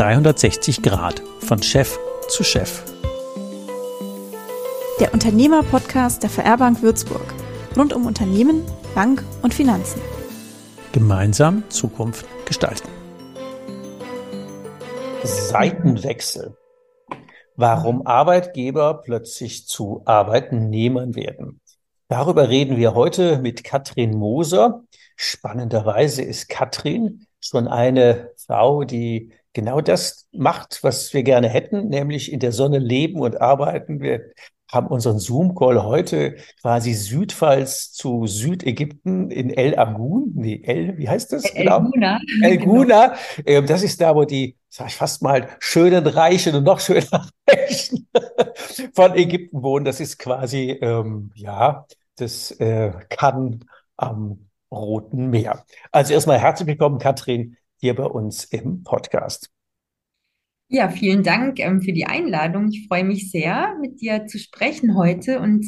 360 Grad von Chef zu Chef. Der Unternehmer-Podcast der VR Bank Würzburg. Rund um Unternehmen, Bank und Finanzen. Gemeinsam Zukunft gestalten. Seitenwechsel. Warum Arbeitgeber plötzlich zu Arbeitnehmern werden. Darüber reden wir heute mit Katrin Moser. Spannenderweise ist Katrin schon eine Frau, die genau das macht, was wir gerne hätten, nämlich in der Sonne leben und arbeiten. Wir haben unseren Zoom-Call heute quasi südfalls zu Südägypten in El Agun. Nee, El, wie heißt das? El genau. Guna. El Guna. Genau. Das ist da, wo die, sag ich fast mal, schönen Reichen und noch schöner Reichen von Ägypten wohnen. Das ist quasi, ähm, ja, das äh, kann am Roten Meer. Also erstmal herzlich willkommen, Katrin, hier bei uns im Podcast. Ja, vielen Dank ähm, für die Einladung. Ich freue mich sehr, mit dir zu sprechen heute und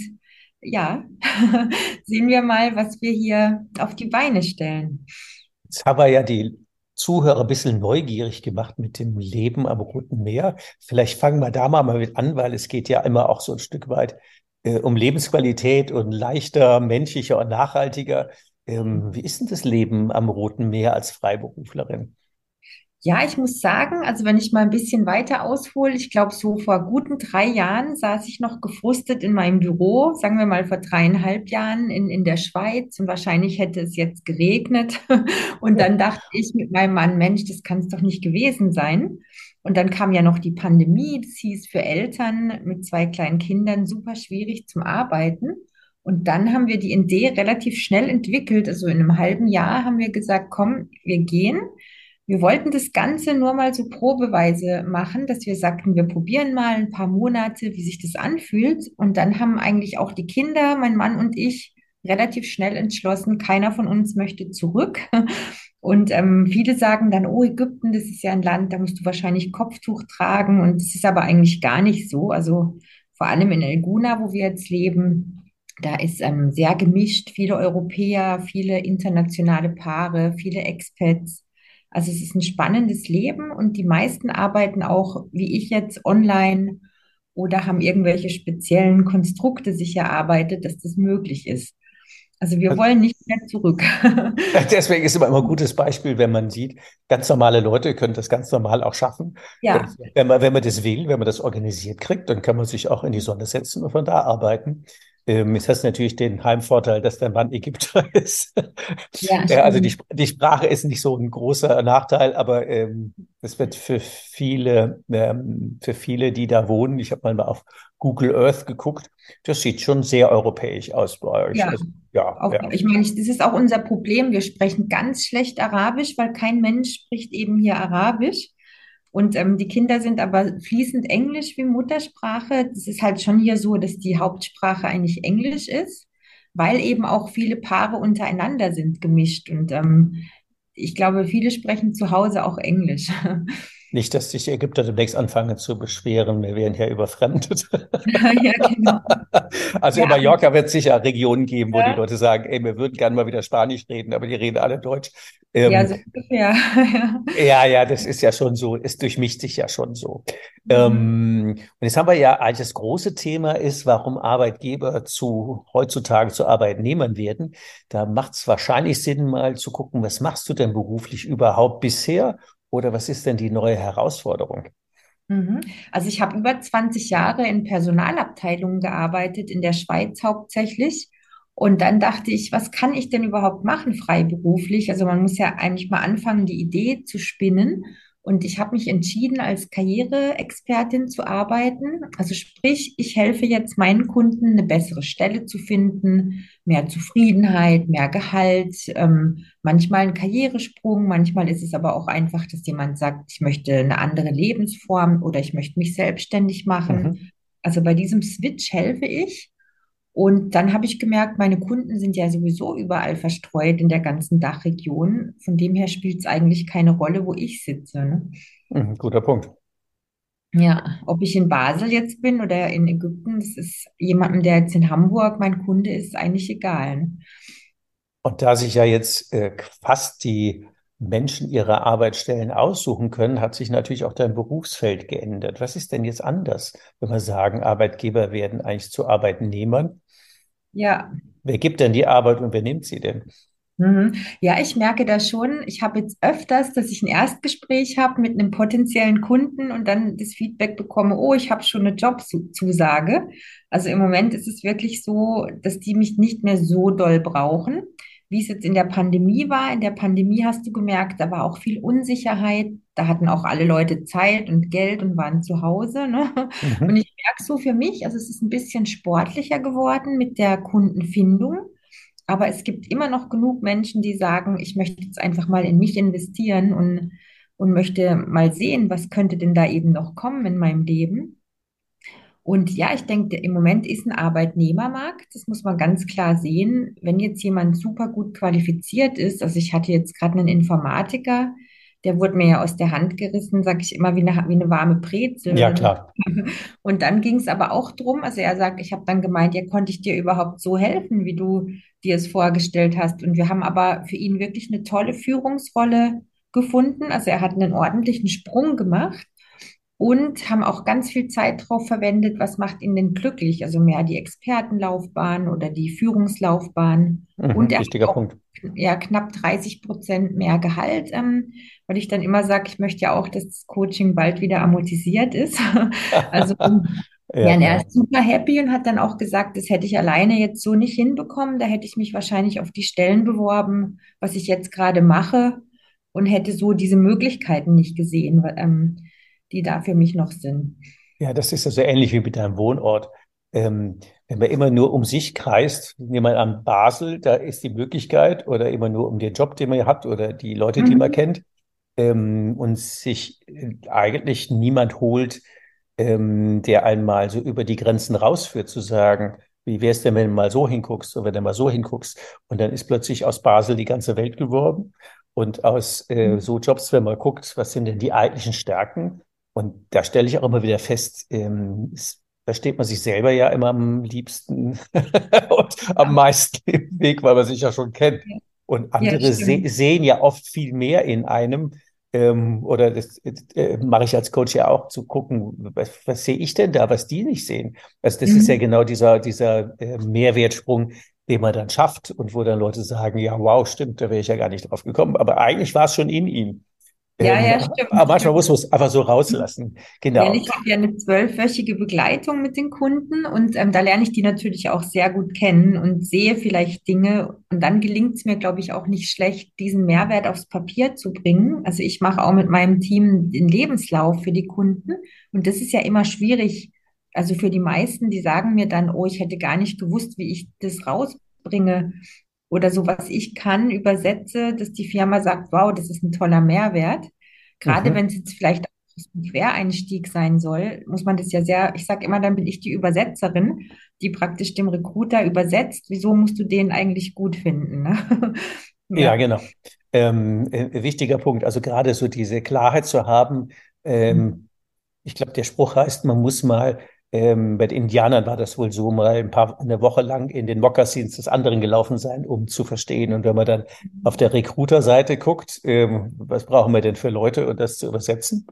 ja, sehen wir mal, was wir hier auf die Beine stellen. Jetzt haben wir ja die Zuhörer ein bisschen neugierig gemacht mit dem Leben am Roten Meer. Vielleicht fangen wir da mal mit an, weil es geht ja immer auch so ein Stück weit äh, um Lebensqualität und leichter, menschlicher und nachhaltiger. Ähm, wie ist denn das Leben am Roten Meer als Freiberuflerin? Ja, ich muss sagen, also wenn ich mal ein bisschen weiter aushole, ich glaube, so vor guten drei Jahren saß ich noch gefrustet in meinem Büro, sagen wir mal vor dreieinhalb Jahren in, in der Schweiz und wahrscheinlich hätte es jetzt geregnet. Und dann dachte ich mit meinem Mann, Mensch, das kann es doch nicht gewesen sein. Und dann kam ja noch die Pandemie, das hieß für Eltern mit zwei kleinen Kindern super schwierig zum Arbeiten. Und dann haben wir die Idee relativ schnell entwickelt. Also in einem halben Jahr haben wir gesagt, komm, wir gehen. Wir wollten das Ganze nur mal so probeweise machen, dass wir sagten, wir probieren mal ein paar Monate, wie sich das anfühlt. Und dann haben eigentlich auch die Kinder, mein Mann und ich, relativ schnell entschlossen, keiner von uns möchte zurück. Und ähm, viele sagen dann, oh, Ägypten, das ist ja ein Land, da musst du wahrscheinlich Kopftuch tragen. Und es ist aber eigentlich gar nicht so. Also vor allem in El Guna, wo wir jetzt leben, da ist ähm, sehr gemischt, viele Europäer, viele internationale Paare, viele Expats. Also es ist ein spannendes Leben und die meisten arbeiten auch, wie ich jetzt, online oder haben irgendwelche speziellen Konstrukte sich erarbeitet, dass das möglich ist. Also wir wollen nicht mehr zurück. Deswegen ist immer ein gutes Beispiel, wenn man sieht, ganz normale Leute können das ganz normal auch schaffen. Ja. Wenn man, wenn man das will, wenn man das organisiert kriegt, dann kann man sich auch in die Sonne setzen und von da arbeiten. Ähm, jetzt hast du natürlich den Heimvorteil, dass dein Mann Ägypter ist. Ja, ja, also die, die Sprache ist nicht so ein großer Nachteil, aber ähm, es wird für viele, ähm, für viele, die da wohnen, ich habe mal auf Google Earth geguckt, das sieht schon sehr europäisch aus bei euch. Ja, also, ja, auch, ja. ich meine, das ist auch unser Problem. Wir sprechen ganz schlecht Arabisch, weil kein Mensch spricht eben hier Arabisch. Und ähm, die Kinder sind aber fließend Englisch wie Muttersprache. Das ist halt schon hier so, dass die Hauptsprache eigentlich Englisch ist, weil eben auch viele Paare untereinander sind gemischt. Und ähm, ich glaube, viele sprechen zu Hause auch Englisch. Nicht, dass sich Ägypter demnächst anfangen zu beschweren, wir werden ja überfremdet. ja, genau. Also ja. in Mallorca wird es sicher Regionen geben, wo ja. die Leute sagen, ey, wir würden gerne mal wieder Spanisch reden, aber die reden alle Deutsch. Ähm, ja, so ungefähr. ja, ja, das ist ja schon so, es durchmischt sich ja schon so. Mhm. Ähm, und jetzt haben wir ja eigentlich das große Thema ist, warum Arbeitgeber zu heutzutage zu Arbeitnehmern werden. Da macht es wahrscheinlich Sinn, mal zu gucken, was machst du denn beruflich überhaupt bisher oder was ist denn die neue Herausforderung? Mhm. Also ich habe über 20 Jahre in Personalabteilungen gearbeitet, in der Schweiz hauptsächlich. Und dann dachte ich, was kann ich denn überhaupt machen freiberuflich? Also man muss ja eigentlich mal anfangen, die Idee zu spinnen. Und ich habe mich entschieden, als Karriereexpertin zu arbeiten. Also sprich, ich helfe jetzt meinen Kunden, eine bessere Stelle zu finden, mehr Zufriedenheit, mehr Gehalt, ähm, manchmal ein Karrieresprung, manchmal ist es aber auch einfach, dass jemand sagt, ich möchte eine andere Lebensform oder ich möchte mich selbstständig machen. Mhm. Also bei diesem Switch helfe ich. Und dann habe ich gemerkt, meine Kunden sind ja sowieso überall verstreut in der ganzen Dachregion. Von dem her spielt es eigentlich keine Rolle, wo ich sitze. Ne? Mhm, guter Punkt. Ja, ob ich in Basel jetzt bin oder in Ägypten, das ist jemandem, der jetzt in Hamburg mein Kunde ist, eigentlich egal. Ne? Und da sich ja jetzt äh, fast die Menschen ihre Arbeitsstellen aussuchen können, hat sich natürlich auch dein Berufsfeld geändert. Was ist denn jetzt anders, wenn wir sagen, Arbeitgeber werden eigentlich zu Arbeitnehmern? Ja. Wer gibt denn die Arbeit und wer nimmt sie denn? Mhm. Ja, ich merke das schon. Ich habe jetzt öfters, dass ich ein Erstgespräch habe mit einem potenziellen Kunden und dann das Feedback bekomme, oh, ich habe schon eine Jobzusage. Also im Moment ist es wirklich so, dass die mich nicht mehr so doll brauchen, wie es jetzt in der Pandemie war. In der Pandemie hast du gemerkt, da war auch viel Unsicherheit. Da hatten auch alle Leute Zeit und Geld und waren zu Hause. Ne? Und Mhm. ich merke so für mich, also es ist ein bisschen sportlicher geworden mit der Kundenfindung. Aber es gibt immer noch genug Menschen, die sagen, ich möchte jetzt einfach mal in mich investieren und, und möchte mal sehen, was könnte denn da eben noch kommen in meinem Leben. Und ja, ich denke, im Moment ist ein Arbeitnehmermarkt, das muss man ganz klar sehen. Wenn jetzt jemand super gut qualifiziert ist, also ich hatte jetzt gerade einen Informatiker, der wurde mir ja aus der Hand gerissen, sage ich immer, wie eine, wie eine warme Ja, Brezel. klar. Und dann ging es aber auch drum, also er sagt, ich habe dann gemeint, ja, konnte ich dir überhaupt so helfen, wie du dir es vorgestellt hast? Und wir haben aber für ihn wirklich eine tolle Führungsrolle gefunden. Also er hat einen ordentlichen Sprung gemacht und haben auch ganz viel Zeit drauf verwendet, was macht ihn denn glücklich? Also mehr die Expertenlaufbahn oder die Führungslaufbahn. Und Mhm. er hat Wichtiger auch Punkt. ja, knapp 30 Prozent mehr Gehalt, ähm, weil ich dann immer sage, ich möchte ja auch, dass das Coaching bald wieder amortisiert ist. Also ja, Ja, und er ist super happy und hat dann auch gesagt, das hätte ich alleine jetzt so nicht hinbekommen. Da hätte ich mich wahrscheinlich auf die Stellen beworben, was ich jetzt gerade mache und hätte so diese Möglichkeiten nicht gesehen, ähm, die da für mich noch sind. Ja, das ist ja so ähnlich wie mit deinem Wohnort. Ähm, wenn man immer nur um sich kreist, nehmen wir an Basel, da ist die Möglichkeit, oder immer nur um den Job, den man hat, oder die Leute, die man Mhm. kennt, ähm, und sich äh, eigentlich niemand holt, ähm, der einmal so über die Grenzen rausführt, zu sagen, wie wäre es denn, wenn du mal so hinguckst oder wenn du mal so hinguckst? Und dann ist plötzlich aus Basel die ganze Welt geworden. Und aus äh, so Jobs, wenn man guckt, was sind denn die eigentlichen Stärken? Und da stelle ich auch immer wieder fest, ähm, es, da steht man sich selber ja immer am liebsten und am meisten im Weg, weil man sich ja schon kennt. Und Ja, andere se stimmt. sehen ja oft viel mehr in einem. Ähm, oder das äh, mache ich als Coach ja auch, zu gucken, was, was sehe ich denn da, was die nicht sehen. Also das ist ja Mhm. genau dieser, dieser äh, Mehrwertsprung, den man dann schafft und wo dann Leute sagen, ja, wow, stimmt, da wäre ich ja gar nicht drauf gekommen. Aber eigentlich war es schon in ihm. Ja, Ähm, ja, aber stimmt, manchmal stimmt. muss man es einfach so rauslassen. Ja, Genau. ich habe ja eine zwölfwöchige Begleitung mit den Kunden und ähm, da lerne ich die natürlich auch sehr gut kennen und sehe vielleicht Dinge und dann gelingt es mir, glaube ich, auch nicht schlecht, diesen Mehrwert aufs Papier zu bringen. Also ich mache auch mit meinem Team den Lebenslauf für die Kunden und das ist ja immer schwierig. Also für die meisten, die sagen mir dann, oh, ich hätte gar nicht gewusst, wie ich das rausbringe oder so, was ich kann, übersetze, dass die Firma sagt, wow, das ist ein toller Mehrwert. Gerade Mhm. wenn es jetzt vielleicht auch ein Quereinstieg sein soll, muss man das ja sehr, ich sage immer, dann bin ich die Übersetzerin, die praktisch dem Recruiter übersetzt. Wieso musst du den eigentlich gut finden? Ne? Ja, Ja. genau. Ähm, äh, wichtiger Punkt. Also gerade so diese Klarheit zu haben. Ähm, ich glaube, der Spruch heißt, man muss mal, ähm, bei den Indianern war das wohl so, mal ein paar, eine Woche lang in den Mokassins des anderen gelaufen sein, um zu verstehen. Und wenn man dann auf der Recruiter-Seite guckt, ähm, was brauchen wir denn für Leute und das zu übersetzen?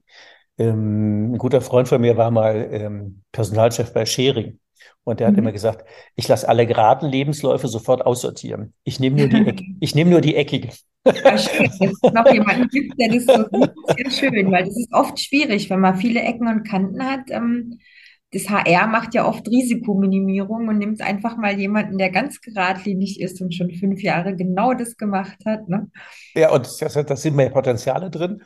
Ähm, ein guter Freund von mir war mal ähm, Personalchef bei Schering. Und der hat immer Mhm. gesagt, ich lasse alle geraden Lebensläufe sofort aussortieren. Ich nehme nur die Eck, ich nehme nur die eckigen. Ja, schön, dass es noch jemanden gibt, der das so sieht. Sehr schön, weil das ist oft schwierig, wenn man viele Ecken und Kanten hat. Ähm, das HR macht ja oft Risikominimierung und nimmt einfach mal jemanden, der ganz geradlinig ist und schon fünf Jahre genau das gemacht hat, ne? Ja, und das, da sind mehr Potenziale drin.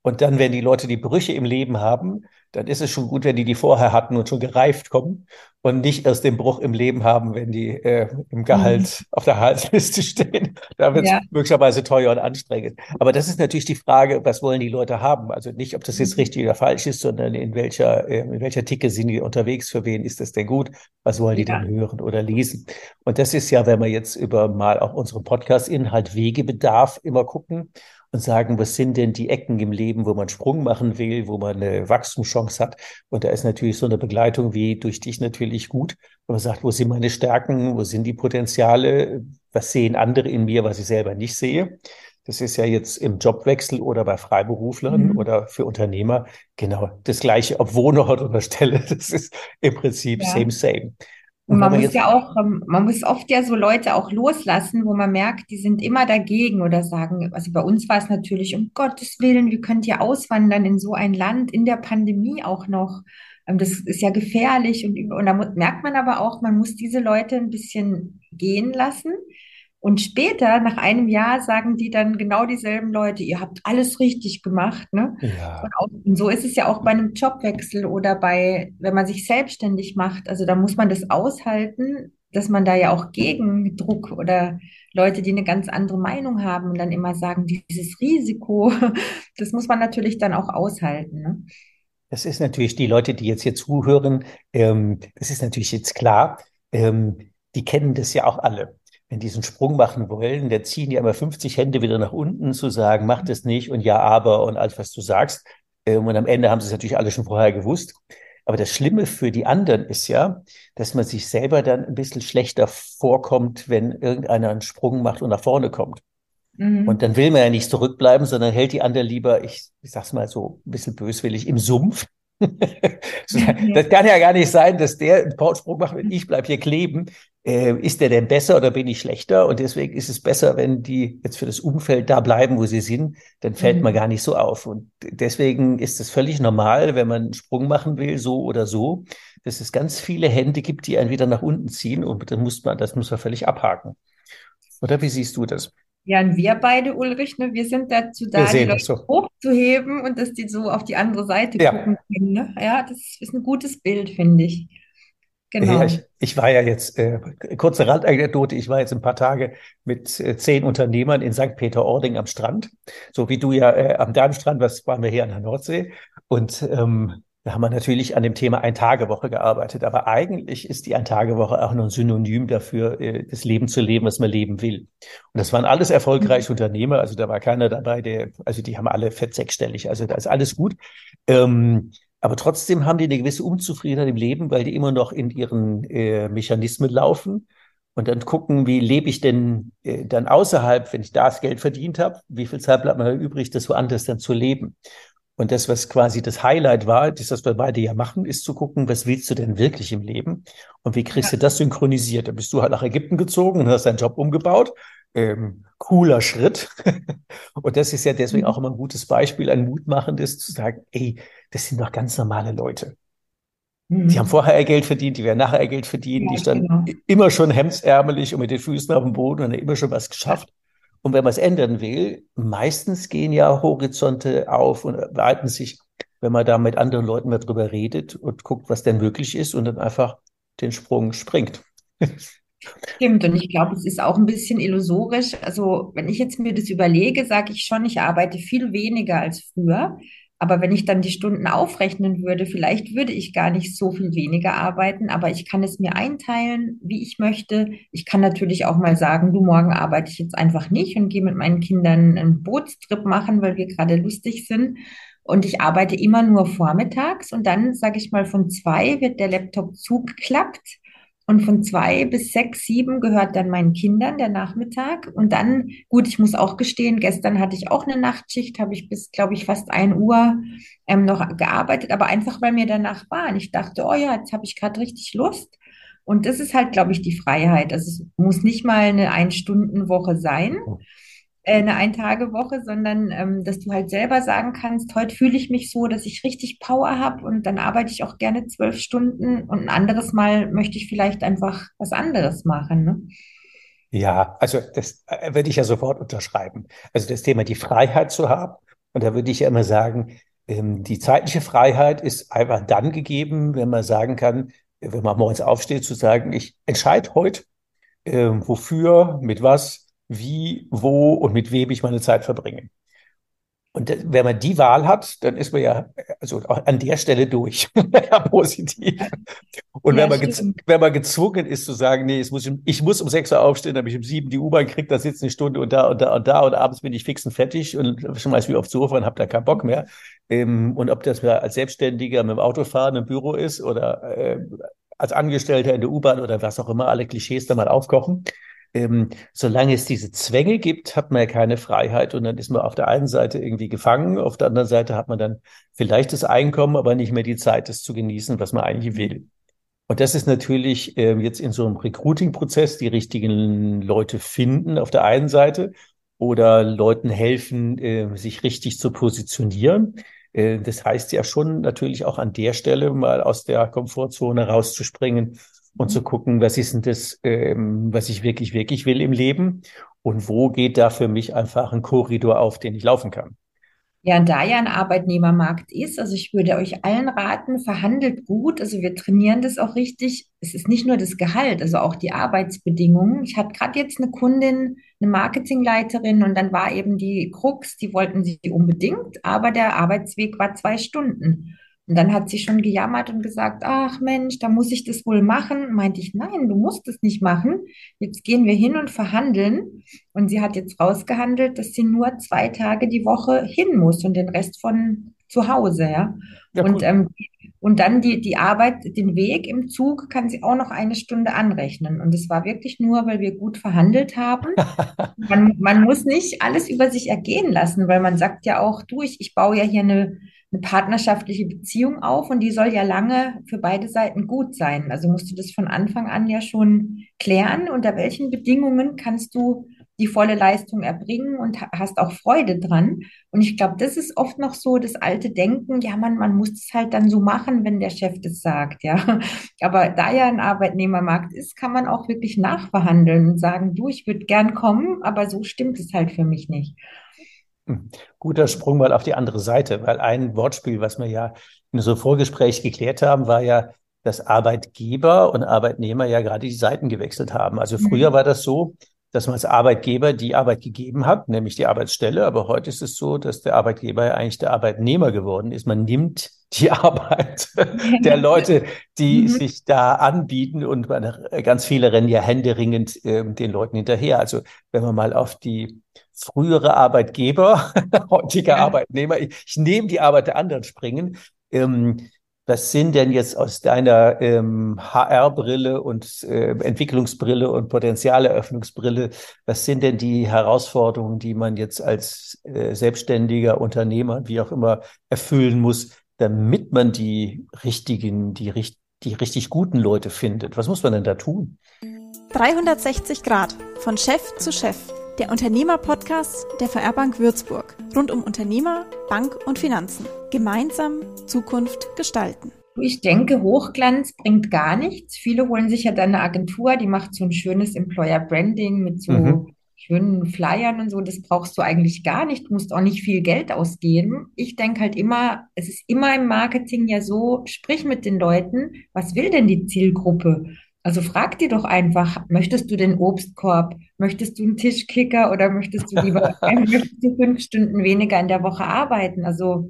Und dann, wenn die Leute die Brüche im Leben haben, dann ist es schon gut, wenn die die vorher hatten und schon gereift kommen und nicht erst den Bruch im Leben haben, wenn die äh, im Mhm. Gehalt auf der Gehaltsliste stehen. Da wird es Ja. möglicherweise teuer und anstrengend. Aber das ist natürlich die Frage, was wollen die Leute haben? Also nicht, ob das jetzt richtig oder falsch ist, sondern in welcher, äh, in welcher Ticke sind die unterwegs? Für wen ist das denn gut? Was wollen die Ja. denn hören oder lesen? Und das ist ja, wenn wir jetzt über mal auch unseren Podcast-Inhalt Wegebedarf immer gucken und sagen, was sind denn die Ecken im Leben, wo man Sprung machen will, wo man eine Wachstumschance hat. Und da ist natürlich so eine Begleitung wie durch dich natürlich gut. Wenn man sagt, wo sind meine Stärken, wo sind die Potenziale, was sehen andere in mir, was ich selber nicht sehe. Das ist ja jetzt im Jobwechsel oder bei Freiberuflern Mhm. oder für Unternehmer genau das Gleiche, ob Wohnort oder Stelle. Das ist im Prinzip Ja. same, same. Und man muss ja auch, ähm, man muss oft ja so Leute auch loslassen, wo man merkt, die sind immer dagegen oder sagen, also bei uns war es natürlich, um Gottes Willen, wie könnt ihr auswandern in so ein Land, in der Pandemie auch noch? Ähm, Das ist ja gefährlich und, und da merkt man aber auch, man muss diese Leute ein bisschen gehen lassen. Und später, nach einem Jahr, sagen die dann genau dieselben Leute, ihr habt alles richtig gemacht, ne? ja, Und auch, und so ist es ja auch bei einem Jobwechsel oder bei, wenn man sich selbstständig macht. Also da muss man das aushalten, dass man da ja auch Gegendruck oder Leute, die eine ganz andere Meinung haben und dann immer sagen, dieses Risiko, das muss man natürlich dann auch aushalten, ne? das ist natürlich die Leute, die jetzt hier zuhören, ähm, das ist natürlich jetzt klar, ähm, die kennen das ja auch alle. Wenn die diesen Sprung machen wollen, der ziehen ja immer 50 Hände wieder nach unten, zu sagen, mach das nicht und ja, aber und alles, was du sagst. Ähm, und am Ende haben sie es natürlich alle schon vorher gewusst. Aber das Schlimme für die anderen ist ja, dass man sich selber dann ein bisschen schlechter vorkommt, wenn irgendeiner einen Sprung macht und nach vorne kommt. Mhm. Und dann will man ja nicht zurückbleiben, sondern hält die anderen lieber, ich, ich sag's mal so ein bisschen böswillig, im Sumpf. Das kann ja gar nicht sein, dass der einen Sprung macht und ich bleib hier kleben. Äh, ist der denn besser oder bin ich schlechter? Und deswegen ist es besser, wenn die jetzt für das Umfeld da bleiben, wo sie sind, dann fällt Mhm. man gar nicht so auf. Und deswegen ist es völlig normal, wenn man einen Sprung machen will, so oder so, dass es ganz viele Hände gibt, die einen wieder nach unten ziehen. Und dann muss man, das muss man völlig abhaken. Oder wie siehst du das? Ja, und wir beide, Ulrich, ne, wir sind dazu da, die Leute so. hochzuheben und dass die so auf die andere Seite Ja. gucken können, ne? Ja, das ist ein gutes Bild, finde ich. Ja, Genau. ich, ich war ja jetzt, äh, kurze Randanekdote, ich war jetzt ein paar Tage mit äh, zehn Unternehmern in St. Peter-Ording am Strand, so wie du ja äh, am deinem Strand, was waren wir hier an der Nordsee. Und ähm, da haben wir natürlich an dem Thema Ein-Tage-Woche gearbeitet. Aber eigentlich ist die Ein-Tage-Woche auch nur ein Synonym dafür, äh, das Leben zu leben, was man leben will. Und das waren alles erfolgreiche Unternehmer. Also da war keiner dabei, der, also die haben alle fett sechsstellig. Also da ist alles gut. Ähm, aber trotzdem haben die eine gewisse Unzufriedenheit im Leben, weil die immer noch in ihren äh, Mechanismen laufen und dann gucken, wie lebe ich denn äh, dann außerhalb, wenn ich das Geld verdient habe, wie viel Zeit bleibt mir übrig, das woanders dann zu leben. Und das, was quasi das Highlight war, das, was wir beide ja machen, ist zu gucken, was willst du denn wirklich im Leben? Und wie kriegst du das synchronisiert? Da bist du halt nach Ägypten gezogen und hast deinen Job umgebaut. Ähm, cooler Schritt. und das ist ja deswegen Mhm. auch immer ein gutes Beispiel, ein mutmachendes, zu sagen, ey, das sind doch ganz normale Leute. Mhm. Die haben vorher ihr Geld verdient, die werden nachher ihr Geld verdienen, Ja, die standen genau. immer schon hemdsärmelig und mit den Füßen auf dem Boden und haben immer schon was geschafft. Und wenn man es ändern will, meistens gehen ja Horizonte auf und weiten sich, wenn man da mit anderen Leuten mal drüber redet und guckt, was denn möglich ist und dann einfach den Sprung springt. Stimmt, und ich glaube, es ist auch ein bisschen illusorisch. Also, wenn ich jetzt mir das überlege, sage ich schon, ich arbeite viel weniger als früher. Aber wenn ich dann die Stunden aufrechnen würde, vielleicht würde ich gar nicht so viel weniger arbeiten, aber ich kann es mir einteilen, wie ich möchte. Ich kann natürlich auch mal sagen, du, morgen arbeite ich jetzt einfach nicht und gehe mit meinen Kindern einen Bootstrip machen, weil wir gerade lustig sind. Und ich arbeite immer nur vormittags und dann, sage ich mal, von zwei wird der Laptop zugeklappt. Und von zwei bis sechs, sieben gehört dann meinen Kindern der Nachmittag. Und dann, gut, ich muss auch gestehen, gestern hatte ich auch eine Nachtschicht, habe ich bis, glaube ich, fast ein Uhr ähm, noch gearbeitet, aber einfach, weil mir danach war. Und ich dachte, oh ja, jetzt habe ich gerade richtig Lust. Und das ist halt, glaube ich, die Freiheit. Also es muss nicht mal eine Ein-Stunden-Woche sein, eine Ein-Tage-Woche, sondern ähm, dass du halt selber sagen kannst, heute fühle ich mich so, dass ich richtig Power habe und dann arbeite ich auch gerne zwölf Stunden und ein anderes Mal möchte ich vielleicht einfach was anderes machen. Ne? Ja, also das äh, würde ich ja sofort unterschreiben. Also das Thema, die Freiheit zu haben. Und da würde ich ja immer sagen, ähm, die zeitliche Freiheit ist einfach dann gegeben, wenn man sagen kann, wenn man morgens aufsteht, zu sagen, ich entscheide heute, ähm, wofür, mit was, wie, wo und mit wem ich meine Zeit verbringe. Und wenn man die Wahl hat, dann ist man ja also auch an der Stelle durch. ja, positiv. Und Ja, wenn man, wenn man gezwungen ist zu sagen, nee, es muss, ich muss um sechs Uhr aufstehen, damit ich um sieben die U-Bahn kriege, da sitze eine Stunde und da und da und da und abends bin ich fix und fertig und schmeiß mich aufs Sofa und habe da keinen Bock mehr. Ähm, und ob das mir als Selbstständiger mit dem Autofahren im Büro ist oder äh, als Angestellter in der U-Bahn oder was auch immer, alle Klischees da mal aufkochen. Ähm, solange es diese Zwänge gibt, hat man ja keine Freiheit und dann ist man auf der einen Seite irgendwie gefangen, auf der anderen Seite hat man dann vielleicht das Einkommen, aber nicht mehr die Zeit, das zu genießen, was man eigentlich will. Und das ist natürlich äh, jetzt in so einem Recruiting-Prozess die richtigen Leute finden auf der einen Seite oder Leuten helfen, äh, sich richtig zu positionieren. Äh, das heißt ja schon natürlich auch an der Stelle mal aus der Komfortzone rauszuspringen und zu gucken, was ist denn das, ähm, was ich wirklich, wirklich will im Leben und wo geht da für mich einfach ein Korridor auf, den ich laufen kann. Ja, da ja ein Arbeitnehmermarkt ist, also ich würde euch allen raten, verhandelt gut. Also wir trainieren das auch richtig. Es ist nicht nur das Gehalt, also auch die Arbeitsbedingungen. Ich hatte gerade jetzt eine Kundin, eine Marketingleiterin und dann war eben die Krux, die wollten sie unbedingt, aber der Arbeitsweg war zwei Stunden. Und dann hat sie schon gejammert und gesagt, ach Mensch, da muss ich das wohl machen. Meinte ich, nein, du musst es nicht machen. Jetzt gehen wir hin und verhandeln. Und sie hat jetzt rausgehandelt, dass sie nur zwei Tage die Woche hin muss und den Rest von zu Hause, ja. Ja, Und, cool. ähm, und dann die, die Arbeit, den Weg im Zug kann sie auch noch eine Stunde anrechnen. Und es war wirklich nur, weil wir gut verhandelt haben. Man, man muss nicht alles über sich ergehen lassen, weil man sagt ja auch, du, ich, ich baue ja hier eine, eine partnerschaftliche Beziehung auf und die soll ja lange für beide Seiten gut sein. Also musst du das von Anfang an ja schon klären, unter welchen Bedingungen kannst du die volle Leistung erbringen und ha- hast auch Freude dran. Und ich glaube, das ist oft noch so das alte Denken, ja, man, man muss es halt dann so machen, wenn der Chef das sagt, ja. Aber da ja ein Arbeitnehmermarkt ist, kann man auch wirklich nachverhandeln und sagen, du, ich würde gern kommen, aber so stimmt es halt für mich nicht. Hm. Guter Sprung mal auf die andere Seite, weil ein Wortspiel, was wir ja in so einem Vorgespräch geklärt haben, war ja, dass Arbeitgeber und Arbeitnehmer ja gerade die Seiten gewechselt haben. Also früher Mhm. war das so, dass man als Arbeitgeber die Arbeit gegeben hat, nämlich die Arbeitsstelle. Aber heute ist es so, dass der Arbeitgeber ja eigentlich der Arbeitnehmer geworden ist. Man nimmt die Arbeit der Leute, die Mhm. sich da anbieten und man, ganz viele rennen ja händeringend äh, den Leuten hinterher. Also wenn man mal auf die frühere Arbeitgeber, heutige Ja. Arbeitnehmer, ich, ich nehme die Arbeit der anderen springen. Ähm, was sind denn jetzt aus deiner ähm, HR-Brille und äh, Entwicklungsbrille und Potenzialeröffnungsbrille, was sind denn die Herausforderungen, die man jetzt als äh, selbstständiger Unternehmer, wie auch immer, erfüllen muss, damit man die richtigen, die, die richtig guten Leute findet? Was muss man denn da tun? 360 Grad von Chef zu Chef. Der Unternehmer-Podcast der VR Bank Würzburg. Rund um Unternehmer, Bank und Finanzen. Gemeinsam Zukunft gestalten. Ich denke, Hochglanz bringt gar nichts. Viele holen sich ja dann eine Agentur, die macht so ein schönes Employer Branding mit so Mhm. schönen Flyern und so. Das brauchst du eigentlich gar nicht. Du musst auch nicht viel Geld ausgeben. Ich denke halt immer, es ist immer im Marketing ja so, sprich mit den Leuten, was will denn die Zielgruppe? Also frag die doch einfach, möchtest du den Obstkorb? Möchtest du einen Tischkicker oder möchtest du lieber, möchtest du fünf Stunden weniger in der Woche arbeiten? Also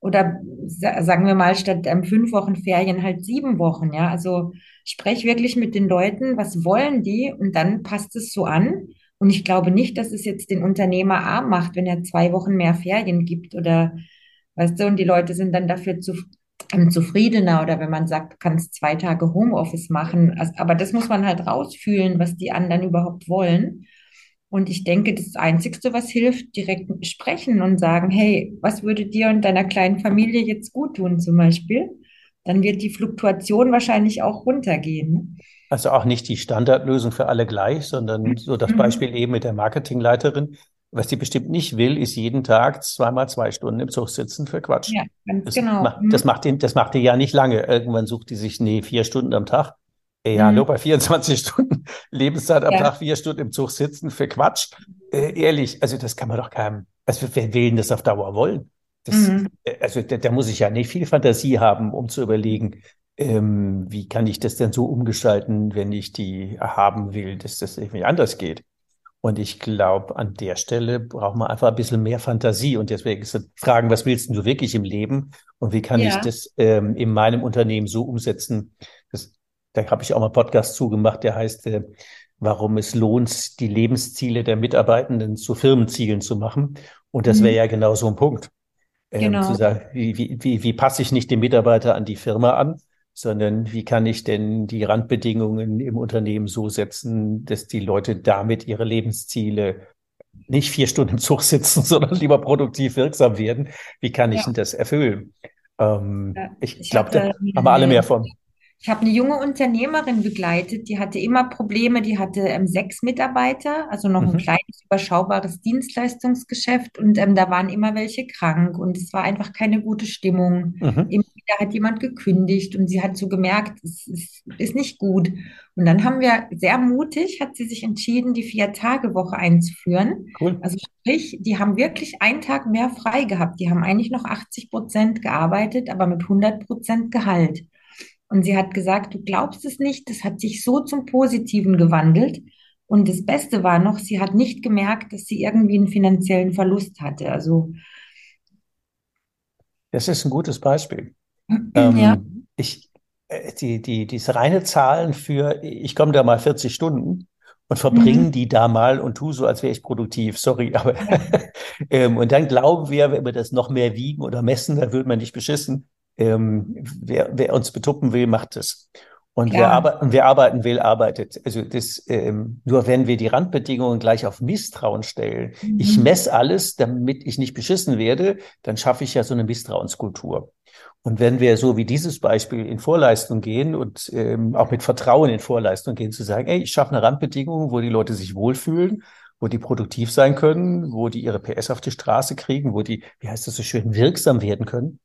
oder sa- sagen wir mal, statt ähm, fünf Wochen Ferien halt sieben Wochen, ja. Also sprech wirklich mit den Leuten, was wollen die? Und dann passt es so an. Und ich glaube nicht, dass es jetzt den Unternehmer arm macht, wenn er zwei Wochen mehr Ferien gibt oder, weißt du, und die Leute sind dann dafür zu, zufriedener oder wenn man sagt, du kannst zwei Tage Homeoffice machen. Also, aber das muss man halt rausfühlen, was die anderen überhaupt wollen. Und ich denke, das Einzigste, was hilft, direkt sprechen und sagen, hey, was würde dir und deiner kleinen Familie jetzt gut tun, zum Beispiel? Dann wird die Fluktuation wahrscheinlich auch runtergehen. ne? Also auch nicht die Standardlösung für alle gleich, sondern so das Mhm. Beispiel eben mit der Marketingleiterin. Was die bestimmt nicht will, ist jeden Tag zweimal zwei Stunden im Zug sitzen für Quatsch. Ja, ganz Das genau. macht, Mhm. das macht den, das macht die ja nicht lange. Irgendwann sucht die sich, nee, vier Stunden am Tag. Ey, hallo, Mhm. bei 24 Stunden Lebenszeit am Ja. Tag, vier Stunden im Zug sitzen für Quatsch. Äh, ehrlich, also das kann man doch keinem, also wer will denn das auf Dauer wollen? Das, Mhm. äh, also da, da muss ich ja nicht viel Fantasie haben, um zu überlegen, ähm, wie kann ich das denn so umgestalten, wenn ich die haben will, dass das irgendwie anders geht. Und ich glaube, an der Stelle braucht man einfach ein bisschen mehr Fantasie. Und deswegen ist das Fragen, was willst du wirklich im Leben? Und wie kann ich Ja. das ähm, in meinem Unternehmen so umsetzen? Das, da habe ich auch mal einen Podcast zugemacht, der heißt, äh, warum es lohnt, die Lebensziele der Mitarbeitenden zu Firmenzielen zu machen. Und das wäre Mhm. ja genau so ein Punkt. Ähm, Genau. zu sagen, wie, wie, wie, wie passe ich nicht den Mitarbeiter an die Firma an, sondern wie kann ich denn die Randbedingungen im Unternehmen so setzen, dass die Leute damit ihre Lebensziele nicht vier Stunden im Zug sitzen, sondern lieber produktiv wirksam werden. Wie kann ich ja. denn das erfüllen? Ähm, ja, ich, ich glaube, da haben wir alle mehr von. Ich habe eine junge Unternehmerin begleitet, die hatte immer Probleme, die hatte ähm, sechs Mitarbeiter, also noch mhm. ein kleines, überschaubares Dienstleistungsgeschäft und ähm, da waren immer welche krank und es war einfach keine gute Stimmung. Mhm. Immer wieder hat jemand gekündigt und sie hat so gemerkt, es ist, ist nicht gut. Und dann haben wir sehr mutig, hat sie sich entschieden, die Vier-Tage-Woche einzuführen. Cool. Also sprich, die haben wirklich einen Tag mehr frei gehabt. Die haben eigentlich noch 80 Prozent gearbeitet, aber mit 100 Prozent Gehalt. Und sie hat gesagt, du glaubst es nicht, das hat sich so zum Positiven gewandelt. Und das Beste war noch, sie hat nicht gemerkt, dass sie irgendwie einen finanziellen Verlust hatte. Also das ist ein gutes Beispiel. ähm, ja. Ich, äh, die, die, diese reine Zahlen für, ich komme da mal 40 Stunden und verbringe mhm. die da mal und tu so, als wäre ich produktiv. Sorry, aber ähm, und dann glauben wir, wenn wir das noch mehr wiegen oder messen, dann wird man nicht beschissen. Ähm, wer, wer uns betuppen will, macht es. Und wer, arbe wer arbeiten will, arbeitet. Also das, ähm, nur wenn wir die Randbedingungen gleich auf Misstrauen stellen, mhm. ich messe alles, damit ich nicht beschissen werde, dann schaffe ich ja so eine Misstrauenskultur. Und wenn wir so wie dieses Beispiel in Vorleistung gehen und ähm, auch mit Vertrauen in Vorleistung gehen, zu sagen, ey, ich schaffe eine Randbedingung, wo die Leute sich wohlfühlen, wo die produktiv sein können, wo die ihre PS auf die Straße kriegen, wo die, wie heißt das so schön, wirksam werden können,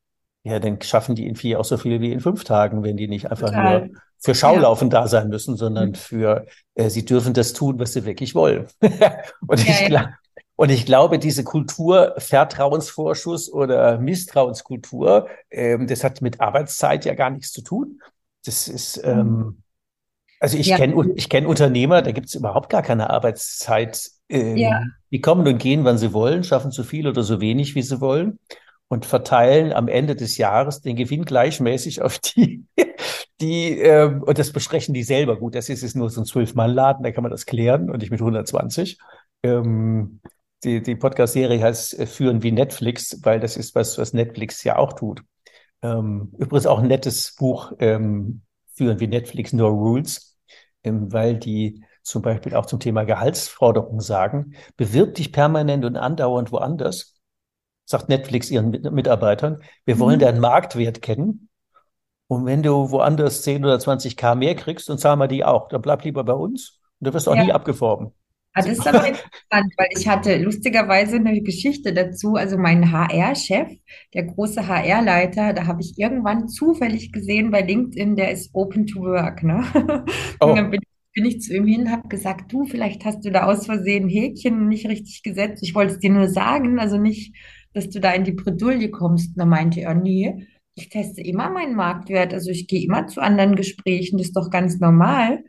ja, dann schaffen die in vier auch so viel wie in fünf Tagen, wenn die nicht einfach Total. nur für Schaulaufen ja. da sein müssen, sondern mhm. für, äh, sie dürfen das tun, was sie wirklich wollen. und, ja, ich ja. und ich glaube, diese Kultur, Vertrauensvorschuss oder Misstrauenskultur, ähm, das hat mit Arbeitszeit ja gar nichts zu tun. Das ist, mhm. ähm, also ich kenne ich kenn Unternehmer, da gibt es überhaupt gar keine Arbeitszeit. Ähm. Die kommen und gehen, wann sie wollen, schaffen so viel oder so wenig, wie sie wollen und verteilen am Ende des Jahres den Gewinn gleichmäßig auf die, die, äh, und das besprechen die selber. Gut, das ist, ist nur so ein Zwölf-Mann-Laden, da kann man das klären und nicht mit 120. Ähm, die die Podcast-Serie heißt äh, Führen wie Netflix, weil das ist was, was Netflix ja auch tut. Ähm, übrigens auch ein nettes Buch, ähm, Führen wie Netflix, No Rules, ähm, weil die zum Beispiel auch zum Thema Gehaltsforderung sagen, bewirb dich permanent und andauernd woanders sagt Netflix ihren Mitarbeitern, wir wollen mhm. deinen Marktwert kennen. Und wenn du woanders 10 oder 20 K mehr kriegst, dann zahlen wir die auch. Dann bleib lieber bei uns und du wirst auch ja. nie abgeworben. Ah, das ist aber interessant, weil ich hatte lustigerweise eine Geschichte dazu. Also mein HR-Chef, der große HR-Leiter, da habe ich irgendwann zufällig gesehen bei LinkedIn, der ist open to work. Ne? Oh. Und dann bin, bin ich zu ihm hin, habe gesagt, du, vielleicht hast du da aus Versehen Häkchen nicht richtig gesetzt. Ich wollte es dir nur sagen, also nicht dass du da in die Bredouille kommst. Und da meinte er, nee, ich teste immer meinen Marktwert. Also ich gehe immer zu anderen Gesprächen, das ist doch ganz normal.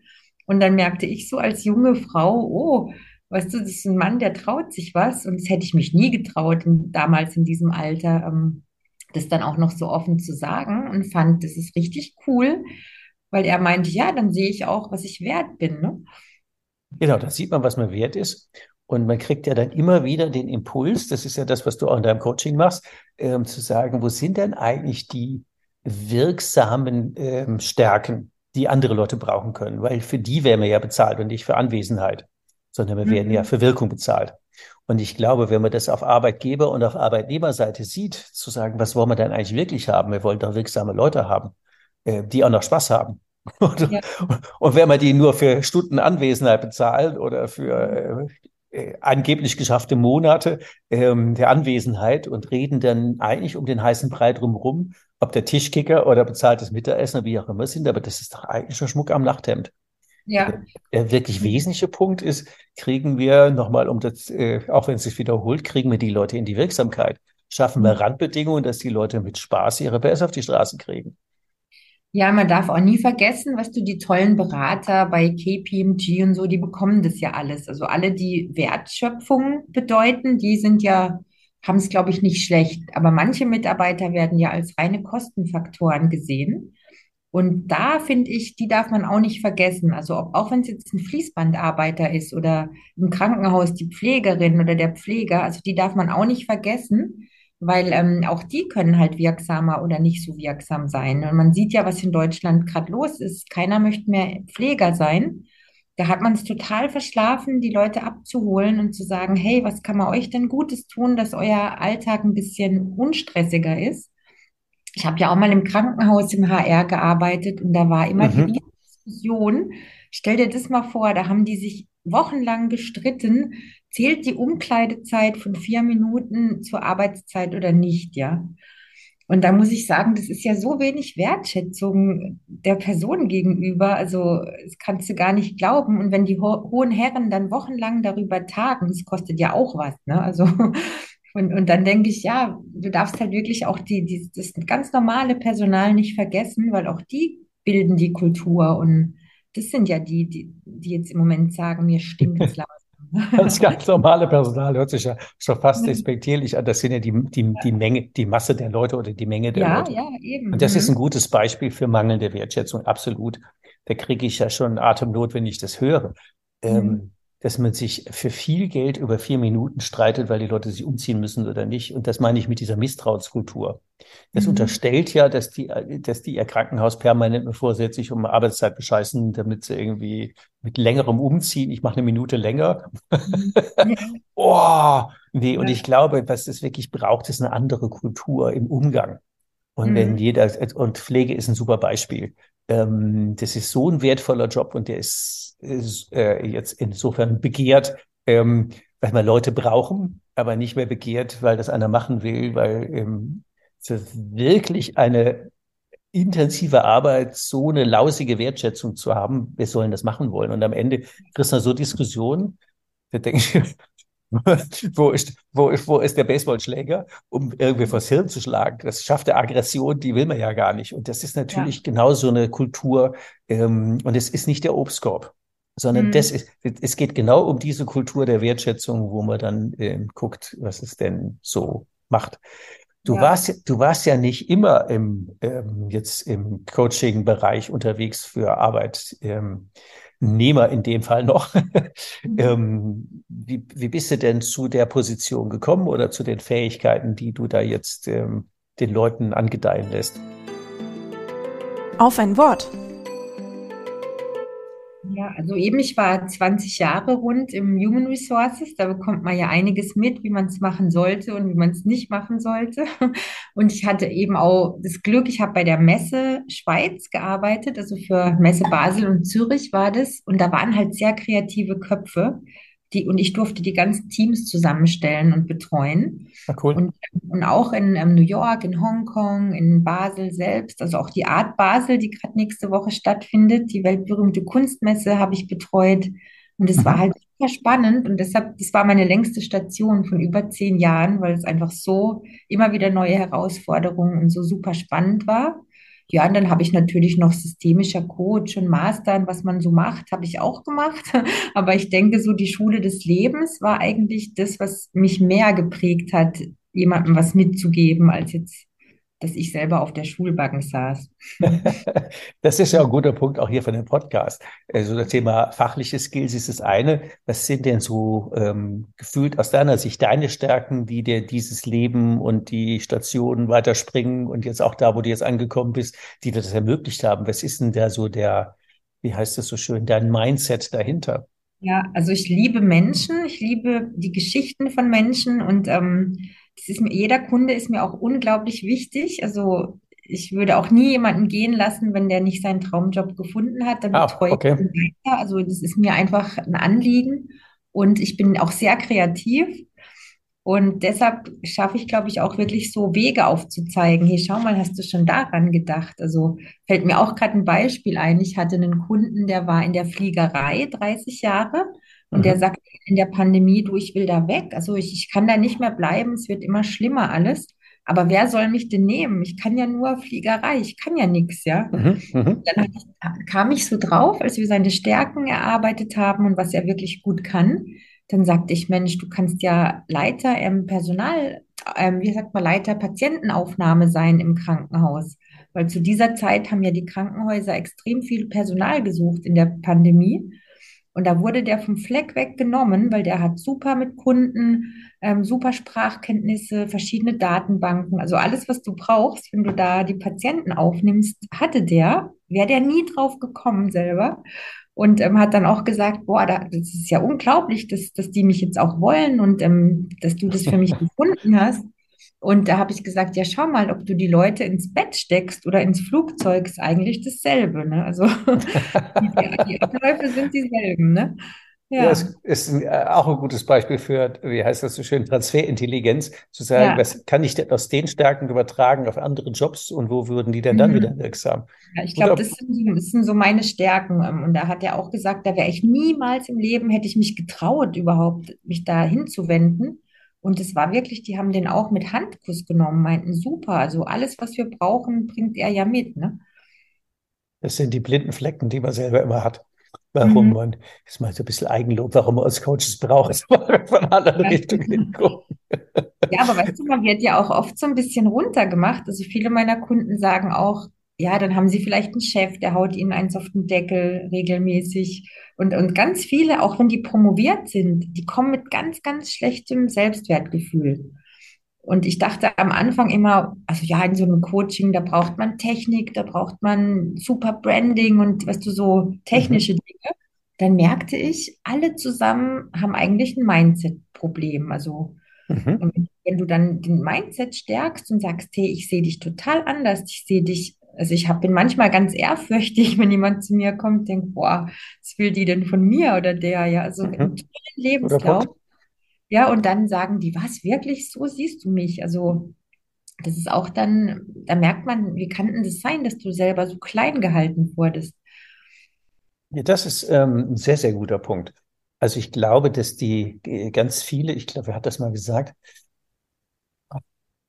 Und dann merkte ich so als junge Frau, oh, weißt du, das ist ein Mann, der traut sich was. Und das hätte ich mich nie getraut, damals in diesem Alter, ähm, das dann auch noch so offen zu sagen und fand, das ist richtig cool, weil er meinte, ja, dann sehe ich auch, was ich wert bin. Ne? Genau, da sieht man, was man wert ist. Und man kriegt ja dann immer wieder den Impuls, das ist ja das, was du auch in deinem Coaching machst, ähm, zu sagen, wo sind denn eigentlich die wirksamen ähm, Stärken, die andere Leute brauchen können? Weil für die werden wir ja bezahlt und nicht für Anwesenheit, sondern wir mhm. werden ja mhm. für Wirkung bezahlt. Und ich glaube, wenn man das auf Arbeitgeber- und auf Arbeitnehmerseite sieht, zu sagen, was wollen wir denn eigentlich wirklich haben? Wir wollen doch wirksame Leute haben, äh, die auch noch Spaß haben. Und, ja. und wenn man die nur für Stunden Anwesenheit bezahlt oder für äh, äh, angeblich geschaffte Monate ähm, der Anwesenheit und reden dann eigentlich um den heißen Brei drumherum, ob der Tischkicker oder bezahltes Mittagessen oder wie auch immer sind, aber das ist doch eigentlich schon Schmuck am Nachthemd. Ja. Der, der wirklich wesentliche Punkt ist, kriegen wir nochmal, um das, äh, auch wenn es sich wiederholt, kriegen wir die Leute in die Wirksamkeit. Schaffen wir mhm. Randbedingungen, dass die Leute mit Spaß ihre PS auf die Straße kriegen. Ja, man darf auch nie vergessen, was du die tollen Berater bei KPMG und so, die bekommen das ja alles. Also alle, die Wertschöpfung bedeuten, die sind ja, haben es, glaube ich, nicht schlecht. Aber manche Mitarbeiter werden ja als reine Kostenfaktoren gesehen. Und da finde ich, die darf man auch nicht vergessen. Also ob, auch wenn es jetzt ein Fließbandarbeiter ist oder im Krankenhaus die Pflegerin oder der Pfleger, also die darf man auch nicht vergessen, weil ähm, auch die können halt wirksamer oder nicht so wirksam sein. Und man sieht ja, was in Deutschland gerade los ist. Keiner möchte mehr Pfleger sein. Da hat man es total verschlafen, die Leute abzuholen und zu sagen, hey, was kann man euch denn Gutes tun, dass euer Alltag ein bisschen unstressiger ist? Ich habe ja auch mal im Krankenhaus im HR gearbeitet und da war immer Mhm. die Diskussion. Stell dir das mal vor, da haben die sich wochenlang gestritten, zählt die Umkleidezeit von vier Minuten zur Arbeitszeit oder nicht, ja? Und da muss ich sagen, das ist ja so wenig Wertschätzung der Person gegenüber. Also, das kannst du gar nicht glauben. Und wenn die ho hohen Herren dann wochenlang darüber tagen, das kostet ja auch was, ne? Also, und, und dann denke ich, ja, du darfst halt wirklich auch die, die, das ganz normale Personal nicht vergessen, weil auch die bilden die Kultur. Und das sind ja die, die, die jetzt im Moment sagen, mir stinkt's Das langsam. ganz normale Personal hört sich ja schon fast despektierlich an. Das sind ja die, die, die Menge, die Masse der Leute oder die Menge der Ja, Leute. ja, eben. Und das ist ein Mhm. gutes Beispiel für mangelnde Wertschätzung, absolut. Da kriege ich ja schon Atemnot, wenn ich das höre. Mhm. Ähm, dass man sich für viel Geld über vier Minuten streitet, weil die Leute sich umziehen müssen oder nicht. Und das meine ich mit dieser Misstrauenskultur. Das Mhm. unterstellt ja, dass die, dass die ihr Krankenhaus permanent sich um Arbeitszeit bescheißen, damit sie irgendwie mit längerem umziehen. Ich mache eine Minute länger. Mhm. Oh, nee, und ich glaube, was es wirklich braucht, ist eine andere Kultur im Umgang. Und wenn Mhm. jeder, und Pflege ist ein super Beispiel. Ähm, das ist so ein wertvoller Job und der ist, ist äh, jetzt insofern begehrt, ähm, weil wir Leute brauchen, aber nicht mehr begehrt, weil das einer machen will, weil ähm, wirklich eine intensive Arbeit so eine lausige Wertschätzung zu haben, wir sollen das machen wollen. Und am Ende kriegst du so Diskussionen, da denke ich, wo ist, wo ist, wo ist der Baseballschläger, um irgendwie vors Hirn zu schlagen? Das schafft der Aggression, die will man ja gar nicht. Und das ist Ja. natürlich genau so eine Kultur. Ähm, und es ist nicht der Obstkorb, sondern Mhm. das ist, es geht genau um diese Kultur der Wertschätzung, wo man dann ähm, guckt, was es denn so macht. Du Ja. warst, ja- du warst ja nicht immer im, ähm, jetzt im Coaching-Bereich unterwegs für Arbeitnehmer in dem Fall noch. Mhm. Ähm, wie, wie bist du denn zu der Position gekommen oder zu den Fähigkeiten, die du da jetzt ähm, den Leuten angedeihen lässt? Auf ein Wort. Ja, also eben, ich war 20 Jahre rund im Human Resources. Da bekommt man ja einiges mit, wie man es machen sollte und wie man es nicht machen sollte. Und ich hatte eben auch das Glück, ich habe bei der Messe Schweiz gearbeitet, also für Messe Basel und Zürich war das. Und da waren halt sehr kreative Köpfe, die, und ich durfte die ganzen Teams zusammenstellen und betreuen. Na cool. Und, und auch in ähm, New York, in Hongkong, in Basel selbst, also auch die Art Basel, die gerade nächste Woche stattfindet, die weltberühmte Kunstmesse habe ich betreut. Und es war Mhm. halt super spannend und deshalb, das war meine längste Station von über zehn Jahren, weil es einfach so immer wieder neue Herausforderungen und so super spannend war. Ja, und dann habe ich natürlich noch systemischer Coach und Master was man so macht, habe ich auch gemacht. Aber ich denke, so die Schule des Lebens war eigentlich das, was mich mehr geprägt hat, jemandem was mitzugeben, als jetzt, dass ich selber auf der Schulbank saß. Das ist ja ein guter Punkt auch hier von dem Podcast. Also das Thema fachliche Skills ist das eine. Was sind denn so ähm, gefühlt aus deiner Sicht deine Stärken, die dir dieses Leben und die Stationen weiterspringen und jetzt auch da, wo du jetzt angekommen bist, die dir das ermöglicht haben? Was ist denn da so der, wie heißt das so schön, dein Mindset dahinter? Ja, also ich liebe Menschen, ich liebe die Geschichten von Menschen und ähm, das ist mir, jeder Kunde ist mir auch unglaublich wichtig. Also ich würde auch nie jemanden gehen lassen, wenn der nicht seinen Traumjob gefunden hat. Dann Ah, betreue ich okay. ihn weiter. Also das ist mir einfach ein Anliegen und ich bin auch sehr kreativ. Und deshalb schaffe ich, glaube ich, auch wirklich so Wege aufzuzeigen. Hey, schau mal, hast du schon daran gedacht? Also fällt mir auch gerade ein Beispiel ein. Ich hatte einen Kunden, der war in der Fliegerei 30 Jahre und der Mhm. sagt in der Pandemie, du, ich will da weg. Also ich, ich kann da nicht mehr bleiben. Es wird immer schlimmer alles. Aber wer soll mich denn nehmen? Ich kann ja nur Fliegerei. Ich kann ja nichts, ja. Mhm. Mhm. Dann kam ich so drauf, als wir seine Stärken erarbeitet haben und was er wirklich gut kann. Dann sagte ich, Mensch, du kannst ja Leiter im Personal, ähm, wie sagt man, Leiter Patientenaufnahme sein im Krankenhaus. Weil zu dieser Zeit haben ja die Krankenhäuser extrem viel Personal gesucht in der Pandemie. Und da wurde der vom Fleck weg genommen, weil der hat super mit Kunden, ähm, super Sprachkenntnisse, verschiedene Datenbanken, also alles, was du brauchst, wenn du da die Patienten aufnimmst, hatte der, wäre der nie drauf gekommen selber. Und ähm, hat dann auch gesagt, boah, da, das ist ja unglaublich, dass, dass die mich jetzt auch wollen und ähm, dass du das für mich gefunden hast. Und da habe ich gesagt, ja, schau mal, ob du die Leute ins Bett steckst oder ins Flugzeug, ist eigentlich dasselbe. Ne? Also die, die Abläufe sind dieselben. Ne? Ja, es ist äh, auch ein gutes Beispiel für, wie heißt das so schön, Transferintelligenz, zu sagen, Ja. was kann ich denn aus den Stärken übertragen auf andere Jobs und wo würden die denn dann Mhm. wieder wirksam? Ja, ich glaube, das sind, so- das sind so meine Stärken. Ähm, Und da hat er auch gesagt, da wäre ich niemals im Leben, hätte ich mich getraut, überhaupt mich da hinzuwenden. Und es war wirklich, die haben den auch mit Handkuss genommen, meinten, super, also alles, was wir brauchen, bringt er ja mit, ne? das sind die blinden Flecken, die man selber immer hat. Warum Mhm. man, ist mal so ein bisschen Eigenlob, warum man uns Coaches braucht, wir von anderen Ja. Richtung hingucken. Ja, aber weißt du, man wird ja auch oft so ein bisschen runtergemacht. Also viele meiner Kunden sagen auch, ja, dann haben sie vielleicht einen Chef, der haut ihnen eins auf den Deckel regelmäßig. Und, und ganz viele, auch wenn die promoviert sind, die kommen mit ganz, ganz schlechtem Selbstwertgefühl. Und ich dachte am Anfang immer, also ja, in so einem Coaching, da braucht man Technik, da braucht man super Branding und weißt du, so Mhm. technische Dinge. Dann merkte ich, alle zusammen haben eigentlich ein Mindset-Problem. Also Mhm. wenn du dann den Mindset stärkst und sagst, hey, ich sehe dich total anders, ich sehe dich, also ich hab, bin manchmal ganz ehrfürchtig, wenn jemand zu mir kommt, denkt, boah, was will die denn von mir oder der, ja, also einen Mhm. tollen Lebenslauf. Ja, und dann sagen die, was, wirklich, so siehst du mich? Also das ist auch dann, da merkt man, wie kann denn das sein, dass du selber so klein gehalten wurdest? Ja, das ist ähm, ein sehr, sehr guter Punkt. Also ich glaube, dass die äh, ganz viele, ich glaube, wer hat das mal gesagt?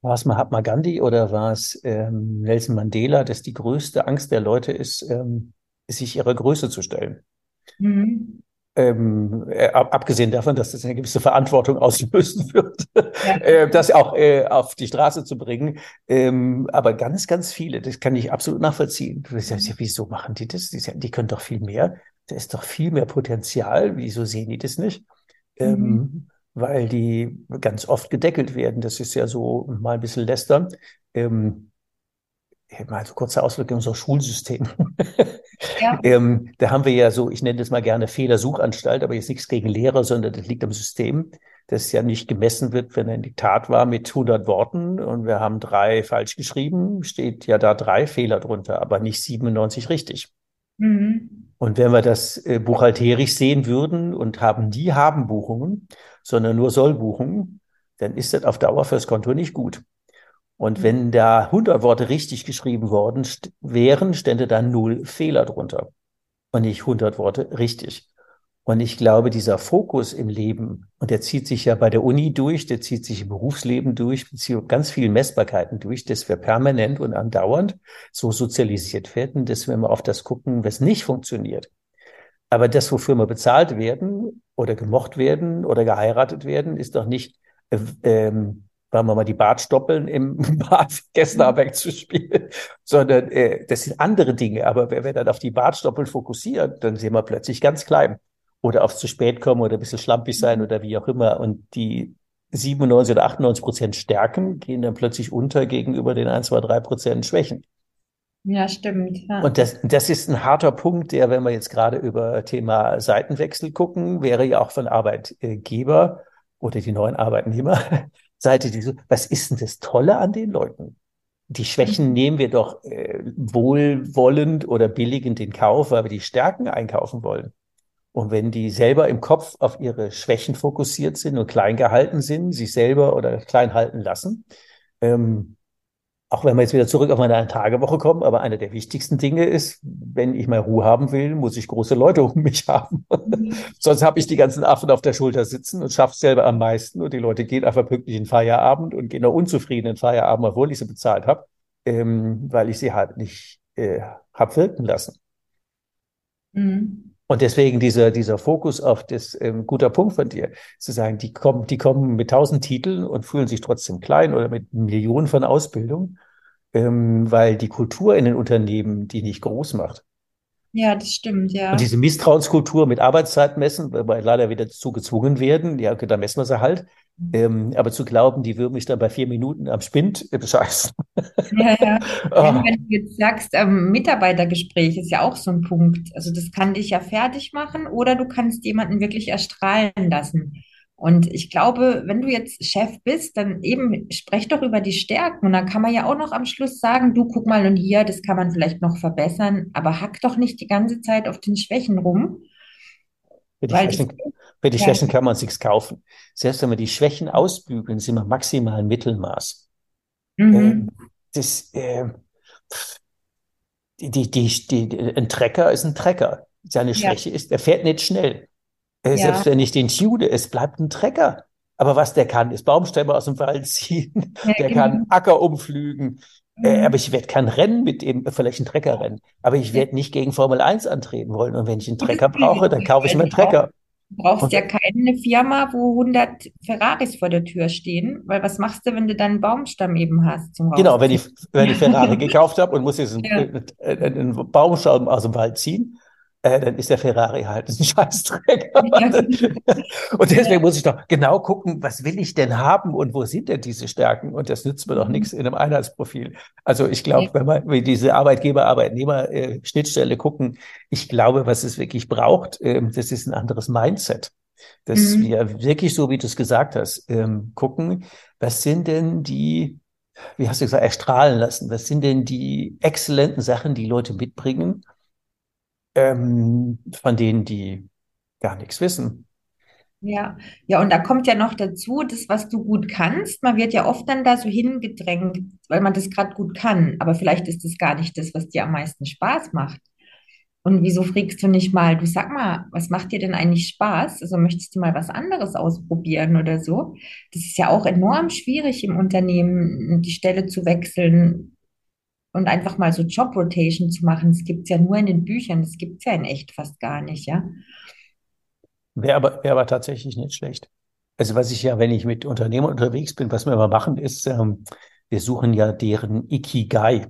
War es Mahatma Gandhi oder war es ähm, Nelson Mandela, dass die größte Angst der Leute ist, ähm, sich ihrer Größe zu stellen? Mhm. Ähm, äh, ab, abgesehen davon, dass das eine gewisse Verantwortung auslösen wird, Ja. äh, das auch äh, auf die Straße zu bringen. Ähm, aber ganz, ganz viele, das kann ich absolut nachvollziehen. Du sagst, ja, wieso machen die das? Die, die können doch viel mehr. Da ist doch viel mehr Potenzial. Wieso sehen die das nicht? Mhm. Ähm, weil die ganz oft gedeckelt werden. Das ist ja so mal ein bisschen lästern. Ähm, mal so kurzer Ausflug in unser Schulsystem. Ja. Ähm, da haben wir ja so, ich nenne das mal gerne Fehlersuchanstalt, aber jetzt nichts gegen Lehrer, sondern das liegt am System, dass ja nicht gemessen wird, wenn ein Diktat war mit 100 Worten und wir haben drei falsch geschrieben, steht ja da drei Fehler drunter, aber nicht 97 richtig. Mhm. Und wenn wir das äh, buchhalterisch sehen würden und haben nie Haben-Buchungen, sondern nur Soll-Buchungen, dann ist das auf Dauer fürs Konto nicht gut. Und wenn da 100 Worte richtig geschrieben worden st wären, stände da null Fehler drunter und nicht 100 Worte richtig. Und ich glaube, dieser Fokus im Leben, und der zieht sich ja bei der Uni durch, der zieht sich im Berufsleben durch, beziehungsweise ganz vielen Messbarkeiten durch, dass wir permanent und andauernd so sozialisiert werden, dass wir immer auf das gucken, was nicht funktioniert. Aber das, wofür wir bezahlt werden oder gemocht werden oder geheiratet werden, ist doch nicht, äh, ähm, sagen wir mal, die Bartstoppeln im Bad vergessen haben wegzuspielen, sondern äh, das sind andere Dinge. Aber wenn wir dann auf die Bartstoppeln fokussieren, dann sehen wir plötzlich ganz klein. Oder auf zu spät kommen oder ein bisschen schlampig sein oder wie auch immer. Und die 97 oder 98 Prozent Stärken gehen dann plötzlich unter gegenüber den 1, 2, 3 Prozent Schwächen. Ja, stimmt. Ja. Und das, das ist ein harter Punkt, der, wenn wir jetzt gerade über Thema Seitenwechsel gucken, wäre ja auch von Arbeitgeber oder die neuen Arbeitnehmer Seite, die so, was ist denn das Tolle an den Leuten? Die Schwächen nehmen wir doch äh, wohlwollend oder billigend in Kauf, weil wir die Stärken einkaufen wollen. Und wenn die selber im Kopf auf ihre Schwächen fokussiert sind und klein gehalten sind, sich selber oder klein halten lassen, ähm, auch wenn wir jetzt wieder zurück auf meine Tagewoche kommen, aber eine der wichtigsten Dinge ist, wenn ich mal Ruhe haben will, muss ich große Leute um mich haben. Mhm. Sonst habe ich die ganzen Affen auf der Schulter sitzen und schaffe selber am meisten und die Leute gehen einfach pünktlich in Feierabend und gehen auch unzufrieden in Feierabend, obwohl ich sie bezahlt habe, ähm, weil ich sie halt nicht äh, habe wirken lassen. Mhm. Und deswegen dieser, dieser Fokus auf das, ähm, guter Punkt von dir, zu sagen, die kommen, die kommen mit tausend Titeln und fühlen sich trotzdem klein oder mit Millionen von Ausbildung, ähm, weil die Kultur in den Unternehmen die nicht groß macht. Ja, das stimmt, ja. Und diese Misstrauenskultur mit Arbeitszeit messen, weil wir leider wieder dazu gezwungen werden, ja, okay, da messen wir sie halt. Ähm, aber zu glauben, die würden mich dann bei vier Minuten am Spind äh, bescheißen. Ja, ja. Ah, Wenn du jetzt sagst, ähm, Mitarbeitergespräch ist ja auch so ein Punkt. Also das kann dich ja fertig machen oder du kannst jemanden wirklich erstrahlen lassen. Und ich glaube, wenn du jetzt Chef bist, dann eben sprech doch über die Stärken. Und dann kann man ja auch noch am Schluss sagen, du guck mal und hier, das kann man vielleicht noch verbessern, aber hack doch nicht die ganze Zeit auf den Schwächen rum, Für die Schwächen, für die ja, Schwächen kann man sich's kaufen. Selbst wenn wir die Schwächen ausbügeln, sind wir maximal im Mittelmaß. Ähm, mhm, das, äh, die, die, die, ein Trecker ist ein Trecker. Seine ja, Schwäche ist, er fährt nicht schnell. Äh, ja, selbst wenn ich den tune, es bleibt ein Trecker. Aber was der kann, ist Baumstämme aus dem Wald ziehen, ja, der kann genau. Acker umflügen. Äh, aber Mhm. ich werde kein Rennen mit dem, vielleicht ein Treckerrennen. Aber ich werde nicht gegen Formel eins antreten wollen. Und wenn ich einen Trecker brauche, dann kaufe ich mir einen Trecker. du brauchst Und ja keine Firma, wo hundert Ferraris vor der Tür stehen, weil was machst du, wenn du dann einen Baumstamm eben hast genau, wenn ich, wenn ich Ferrari gekauft habe und muss jetzt einen, Ja, äh, einen Baumstamm aus dem Wald ziehen, äh, dann ist der Ferrari halt ein Scheißträger. ja, Und deswegen muss ich doch genau gucken, was will ich denn haben und wo sind denn diese Stärken? Und das nützt mir doch mhm. nichts in einem Einheitsprofil. Also ich glaube, wenn wir wenn diese Arbeitgeber-Arbeitnehmer-Schnittstelle gucken, ich glaube, was es wirklich braucht, ähm, das ist ein anderes Mindset. Dass Mhm. wir wirklich, so wie du es gesagt hast, ähm, gucken, was sind denn die, wie hast du gesagt, erstrahlen lassen, was sind denn die exzellenten Sachen, die Leute mitbringen, ähm, von denen die gar nichts wissen. Ja, ja, und da kommt ja noch dazu, das, was du gut kannst. Man wird ja oft dann da so hingedrängt, weil man das gerade gut kann. Aber vielleicht ist das gar nicht das, was dir am meisten Spaß macht. Und wieso fragst du nicht mal, du sag mal, was macht dir denn eigentlich Spaß? Also möchtest du mal was anderes ausprobieren oder so? Das ist ja auch enorm schwierig im Unternehmen, die Stelle zu wechseln und einfach mal so Job Rotation zu machen. Das gibt's ja nur in den Büchern, das gibt's ja in echt fast gar nicht, ja? Wäre aber, wäre aber tatsächlich nicht schlecht. Also was ich ja, wenn ich mit Unternehmern unterwegs bin, was wir immer machen, ist, ähm, wir suchen ja deren Ikigai.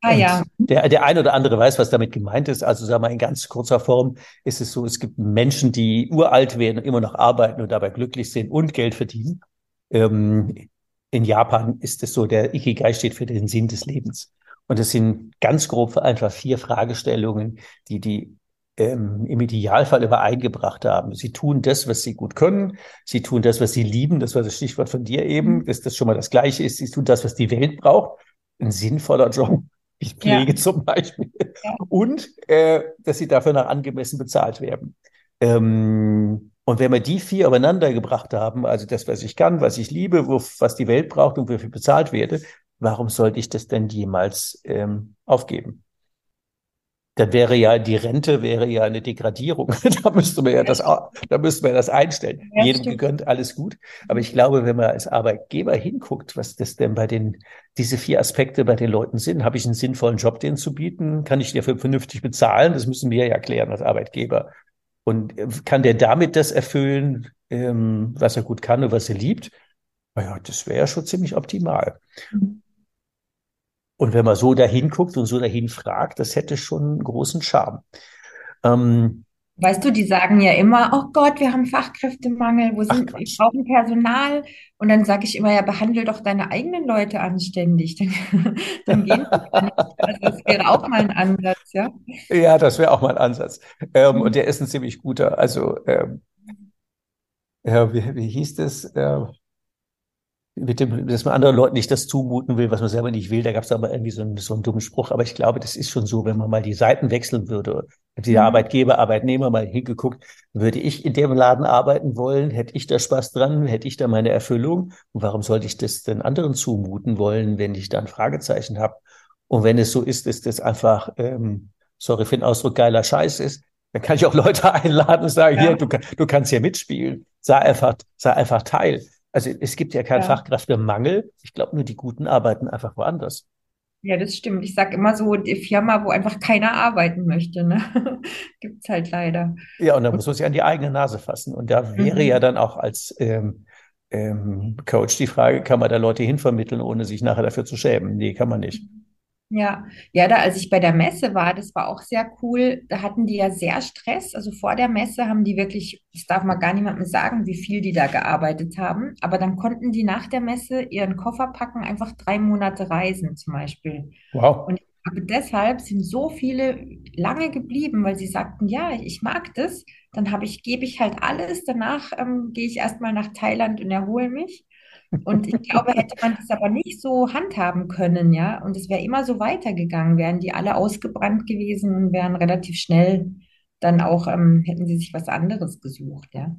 Ah Und ja, der, der ein oder andere weiß, was damit gemeint ist. Also sagen wir in ganz kurzer Form ist es so, es gibt Menschen, die uralt werden und immer noch arbeiten und dabei glücklich sind und Geld verdienen. Ähm, in Japan ist es so, der Ikigai steht für den Sinn des Lebens. Und es sind ganz grob einfach vier Fragestellungen, die die ähm, im Idealfall übereingebracht haben. Sie tun das, was sie gut können. Sie tun das, was sie lieben. Das war das Stichwort von dir eben, dass das schon mal das Gleiche ist. Sie tun das, was die Welt braucht. Ein sinnvoller Job. Ich ja, Pflege zum Beispiel. ja. Und äh, dass sie dafür noch angemessen bezahlt werden. Ähm, und wenn wir die vier übereinander gebracht haben, also das, was ich kann, was ich liebe, wo, was die Welt braucht und wofür bezahlt werde, warum sollte ich das denn jemals ähm, aufgeben? Dann wäre ja die Rente wäre ja eine Degradierung. Da müsste man ja das, da müsste man das einstellen. Ja, Jedem stimmt. gegönnt, alles gut. Aber ich glaube, wenn man als Arbeitgeber hinguckt, was das denn bei den, diese vier Aspekte bei den Leuten sind, habe ich einen sinnvollen Job, denen zu bieten? Kann ich dafür vernünftig bezahlen? Das müssen wir ja klären als Arbeitgeber. Und äh, kann der damit das erfüllen, ähm, was er gut kann und was er liebt? Naja, das wäre ja schon ziemlich optimal. Und wenn man so dahin guckt und so dahin fragt, das hätte schon einen großen Charme. Ähm, Weißt du, die sagen ja immer, oh Gott, wir haben Fachkräftemangel, wo sind, wir brauchen Personal. Und dann sage ich immer, ja, behandle doch deine eigenen Leute anständig. Dann, dann gehen. Also das wäre auch mal ein Ansatz, ja. Ja, das wäre auch mal ein Ansatz. Ähm, und Mhm. der ist ein ziemlich guter. Also, ähm, ja, wie, wie hieß das? Äh, mit dem, dass man anderen Leuten nicht das zumuten will, was man selber nicht will. Da gab es aber irgendwie so einen, so einen dummen Spruch. Aber ich glaube, das ist schon so, wenn man mal die Seiten wechseln würde, die Mhm. Arbeitgeber, Arbeitnehmer mal hingeguckt, würde ich in dem Laden arbeiten wollen, hätte ich da Spaß dran, hätte ich da meine Erfüllung. Und warum sollte ich das denn anderen zumuten wollen, wenn ich da ein Fragezeichen habe? Und wenn es so ist, dass das einfach, ähm, sorry für den Ausdruck, geiler Scheiß ist, dann kann ich auch Leute einladen und sagen, hier, Ja, du, kann- du kannst hier mitspielen. Sei einfach, sei einfach Teil. Also es gibt ja keinen ja. Fachkräftemangel. Ich glaube nur, die Guten arbeiten einfach woanders. Ja, das stimmt. Ich sage immer so, die Firma, wo einfach keiner arbeiten möchte, ne? Gibt's halt leider. Ja, und da muss man sich an die eigene Nase fassen. Und da wäre ja mhm. dann auch als ähm, ähm, Coach die Frage, kann man da Leute hinvermitteln, ohne sich nachher dafür zu schämen? Nee, kann man nicht. Ja, ja, da als ich bei der Messe war, das war auch sehr cool. Da hatten die ja sehr Stress. Also vor der Messe haben die wirklich, das darf man gar niemandem sagen, wie viel die da gearbeitet haben. Aber dann konnten die nach der Messe ihren Koffer packen, einfach drei Monate reisen zum Beispiel. Wow. Und ich glaube, deshalb sind so viele lange geblieben, weil sie sagten, ja, ich mag das. Dann habe ich, gebe ich halt alles. Danach ähm, gehe ich erstmal nach Thailand und erhole mich. Und ich glaube, hätte man das aber nicht so handhaben können, ja, und es wäre immer so weitergegangen, wären die alle ausgebrannt gewesen und wären relativ schnell dann auch, ähm, hätten sie sich was anderes gesucht, ja.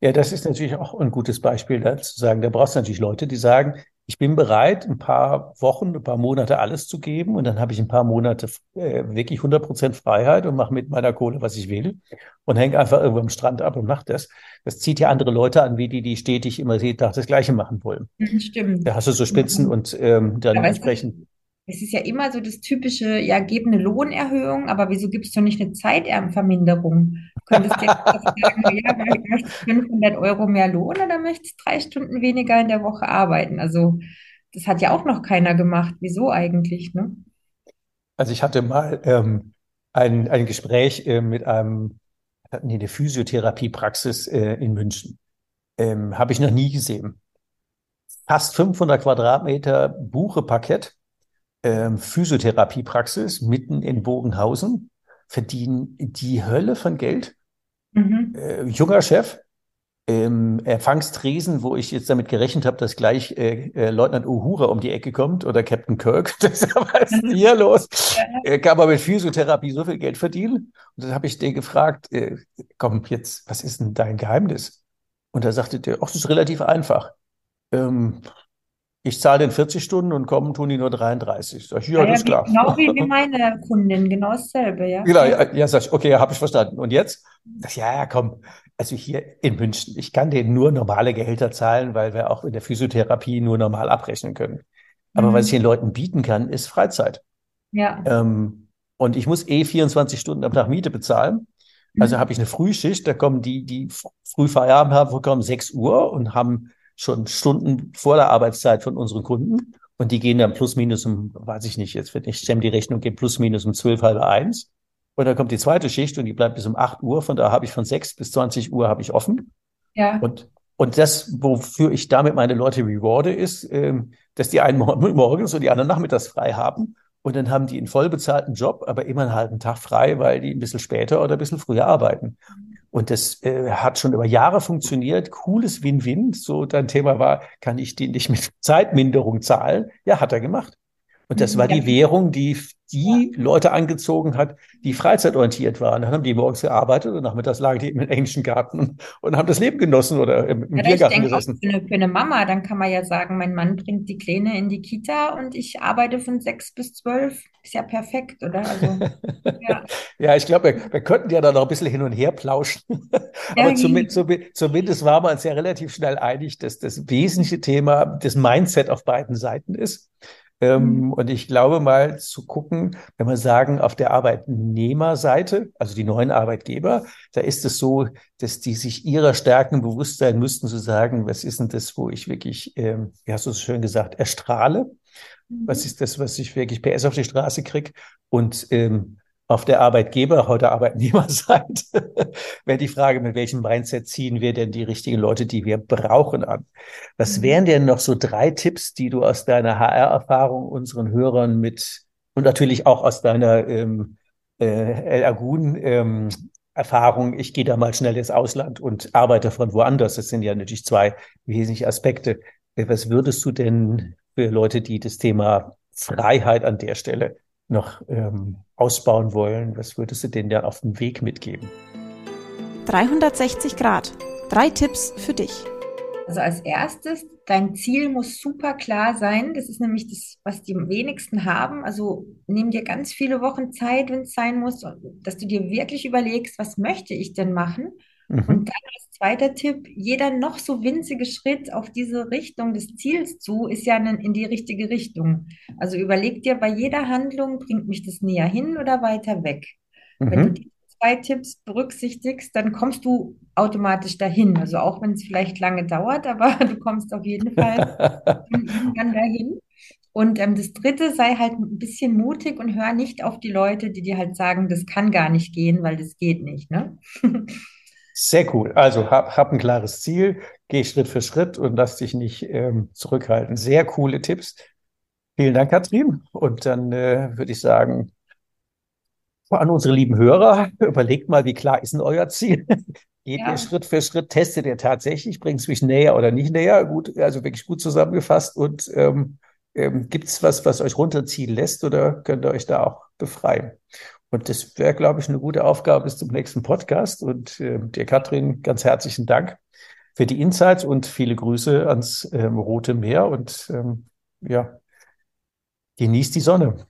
Ja, das ist natürlich auch ein gutes Beispiel, da zu sagen, da brauchst du natürlich Leute, die sagen, ich bin bereit, ein paar Wochen, ein paar Monate alles zu geben und dann habe ich ein paar Monate äh, wirklich 100 Prozent Freiheit und mache mit meiner Kohle, was ich will und hänge einfach irgendwo am Strand ab und mache das. Das zieht ja andere Leute an, wie die, die stetig immer jeden Tag das Gleiche machen wollen. Mhm, Stimmt. Da hast du so Spitzen und ähm, dann Aber es ist, entsprechend. es ist ja immer so das typische, ja, gib eine Lohnerhöhung, aber wieso gibst du nicht eine Zeiterverminderung? Könntest jetzt sagen, ja, möchtest du 500 Euro mehr Lohn oder möchtest drei Stunden weniger in der Woche arbeiten? Also, das hat ja auch noch keiner gemacht. Wieso eigentlich, ne? Also ich hatte mal ähm, ein, ein Gespräch äh, mit einem, die eine Physiotherapiepraxis äh, in München. Ähm, habe ich noch nie gesehen. Fast 500 Quadratmeter Bucheparkett, ähm, Physiotherapiepraxis mitten in Bogenhausen, verdienen die Hölle von Geld. Mhm. Äh, junger Chef, ähm, Empfangstresen, wo ich jetzt damit gerechnet habe, dass gleich äh, äh, Leutnant Uhura um die Ecke kommt oder Captain Kirk. Das ist was ist denn hier los? Äh, kann man mit Physiotherapie so viel Geld verdienen? Und dann habe ich den gefragt, äh, komm, jetzt, was ist denn dein Geheimnis? Und da sagte der, ach, das ist relativ einfach. Ähm, ich zahle den 40 Stunden und kommen tun die nur 33. Sag ich, ja, Ja, das ist klar. genau wie, wie meine Kundin, genau dasselbe, ja. Genau, Ja. ja, sag ich, okay, habe ich verstanden. Und jetzt? Sag ich, ja, ja, komm. Also hier in München, ich kann denen nur normale Gehälter zahlen, weil wir auch in der Physiotherapie nur normal abrechnen können. Aber was ich Mhm. den Leuten bieten kann, ist Freizeit. Ja. Ähm, und ich muss eh 24 Stunden am Tag Miete bezahlen. Also Mhm. habe ich eine Frühschicht, da kommen die, die früh Feierabend haben, kommen 6 Uhr und haben schon Stunden vor der Arbeitszeit von unseren Kunden. Und die gehen dann plus minus um, weiß ich nicht, jetzt wird nicht stemmen die Rechnung, geht plus minus um 12, halb eins. Und dann kommt die zweite Schicht und die bleibt bis um 8 Uhr. Von da habe ich von 6 bis 20 Uhr habe ich offen. Ja. Und, und das, wofür ich damit meine Leute rewarde, ist, ähm, dass die einen mor morgens und die anderen nachmittags frei haben. Und dann haben die einen vollbezahlten Job, aber immer einen halben Tag frei, weil die ein bisschen später oder ein bisschen früher arbeiten. Und das äh, hat schon über Jahre funktioniert. Cooles Win-Win. So dein Thema war, kann ich die nicht mit Zeitminderung zahlen? Ja, hat er gemacht. Und das war Ja. die Währung, die die Leute angezogen hat, die freizeitorientiert waren. Dann haben die morgens gearbeitet und nachmittags lagen die im englischen Garten und, haben das Leben genossen oder im, im Ja, ich Biergarten denke auch gesessen. für eine, für eine Mama, dann kann man ja sagen, mein Mann bringt die Kleine in die Kita und ich arbeite von sechs bis zwölf. Ist ja perfekt, oder? Also, ja. Ja, ich glaube, wir, wir könnten ja da noch ein bisschen hin und her plauschen. Ja, Aber zumindest, zumindest war man uns ja relativ schnell einig, dass das wesentliche Thema das Mindset auf beiden Seiten ist. Ähm, Mhm. und ich glaube mal zu gucken, wenn wir sagen, auf der Arbeitnehmerseite, also die neuen Arbeitgeber, da ist es so, dass die sich ihrer Stärken bewusst sein müssten, zu sagen, was ist denn das, wo ich wirklich, ähm, wie hast du es schön gesagt, erstrahle? Was Mhm. ist das, was ich wirklich PS auf die Straße kriege? Und ähm, auf der Arbeitgeber, heute Arbeitnehmerseite, wäre die Frage, mit welchem Mindset ziehen wir denn die richtigen Leute, die wir brauchen, an? Was Mhm. wären denn noch so drei Tipps, die du aus deiner HR-Erfahrung unseren Hörern mit und natürlich auch aus deiner ähm, äh, Agun ähm, Erfahrung, ich gehe da mal schnell ins Ausland und arbeite von woanders. Das sind ja natürlich zwei wesentliche Aspekte. Äh, Was würdest du denn für Leute, die das Thema Freiheit an der Stelle noch ähm, ausbauen wollen, was würdest du denen da auf den Weg mitgeben? 360 Grad. Drei Tipps für dich. Also als erstes, dein Ziel muss super klar sein. Das ist nämlich das, was die wenigsten haben. Also nimm dir ganz viele Wochen Zeit, wenn es sein muss, dass du dir wirklich überlegst, was möchte ich denn machen? Mhm. Und dann als zweiter Tipp, jeder noch so winzige Schritt auf diese Richtung des Ziels zu, ist ja in, die richtige Richtung. Also überleg dir bei jeder Handlung, bringt mich das näher hin oder weiter weg? Wenn du Mhm. die zwei Tipps berücksichtigst, dann kommst du automatisch dahin. Also auch wenn es vielleicht lange dauert, aber du kommst auf jeden Fall irgendwann dahin. Und ähm, das Dritte, sei halt ein bisschen mutig und hör nicht auf die Leute, die dir halt sagen, das kann gar nicht gehen, weil das geht nicht, ne? Sehr cool. Also hab, hab ein klares Ziel, geh Schritt für Schritt und lass dich nicht ähm, zurückhalten. Sehr coole Tipps. Vielen Dank, Katrin. Und dann äh, würde ich sagen, an unsere lieben Hörer, überlegt mal, wie klar ist denn euer Ziel? Geht Ja. ihr Schritt für Schritt, testet ihr tatsächlich, bringt es mich näher oder nicht näher? Gut, also wirklich gut zusammengefasst. Und ähm, ähm, gibt es was, was euch runterziehen lässt oder könnt ihr euch da auch befreien? Und das wäre, glaube ich, eine gute Aufgabe bis zum nächsten Podcast. Und ähm, dir, Katrin, ganz herzlichen Dank für die Insights und viele Grüße ans ähm, Rote Meer. Und ähm, ja, genießt die Sonne.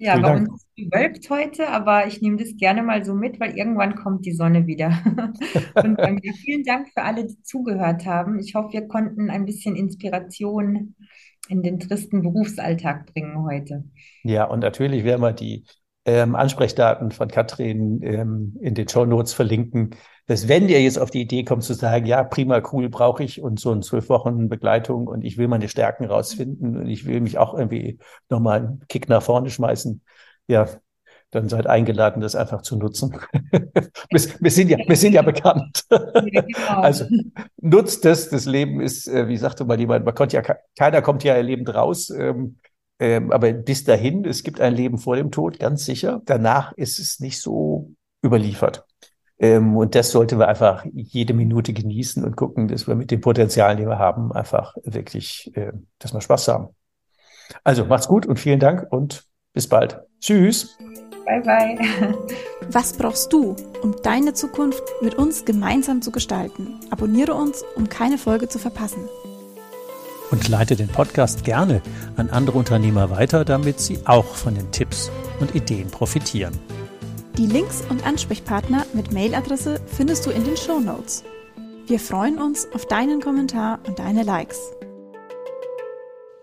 Ja, Vielen bei Dank. uns ist es bewölkt heute, aber ich nehme das gerne mal so mit, weil irgendwann kommt die Sonne wieder. Und ähm, vielen Dank für alle, die zugehört haben. Ich hoffe, wir konnten ein bisschen Inspiration in den tristen Berufsalltag bringen heute. Ja, und natürlich werden wir die ähm, Ansprechdaten von Katrin ähm, in den Shownotes verlinken, dass wenn ihr jetzt auf die Idee kommt zu sagen, ja, prima, cool, brauche ich und so in zwölf Wochen Begleitung und ich will meine Stärken rausfinden und ich will mich auch irgendwie nochmal einen Kick nach vorne schmeißen, ja, dann seid eingeladen, das einfach zu nutzen. wir, wir sind ja, wir sind ja bekannt. Genau. Also nutzt es. Das Leben ist, äh, wie sagte mal jemand, man konnte ja, ke- keiner kommt ja lebend raus. Ähm, ähm, aber bis dahin, es gibt ein Leben vor dem Tod, ganz sicher. Danach ist es nicht so überliefert. Ähm, und das sollten wir einfach jede Minute genießen und gucken, dass wir mit den Potenzialen, die wir haben, einfach wirklich, äh, dass wir Spaß haben. Also macht's gut und vielen Dank und bis bald. Tschüss. Bye, bye. Was brauchst du, um deine Zukunft mit uns gemeinsam zu gestalten? Abonniere uns, um keine Folge zu verpassen. Und leite den Podcast gerne an andere Unternehmer weiter, damit sie auch von den Tipps und Ideen profitieren. Die Links und Ansprechpartner mit Mailadresse findest du in den Show Notes. Wir freuen uns auf deinen Kommentar und deine Likes.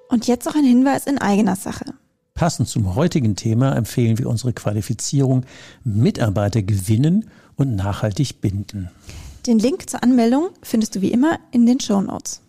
Und jetzt noch ein Hinweis in eigener Sache. Passend zum heutigen Thema empfehlen wir unsere Qualifizierung Mitarbeiter gewinnen und nachhaltig binden. Den Link zur Anmeldung findest du wie immer in den Show Notes.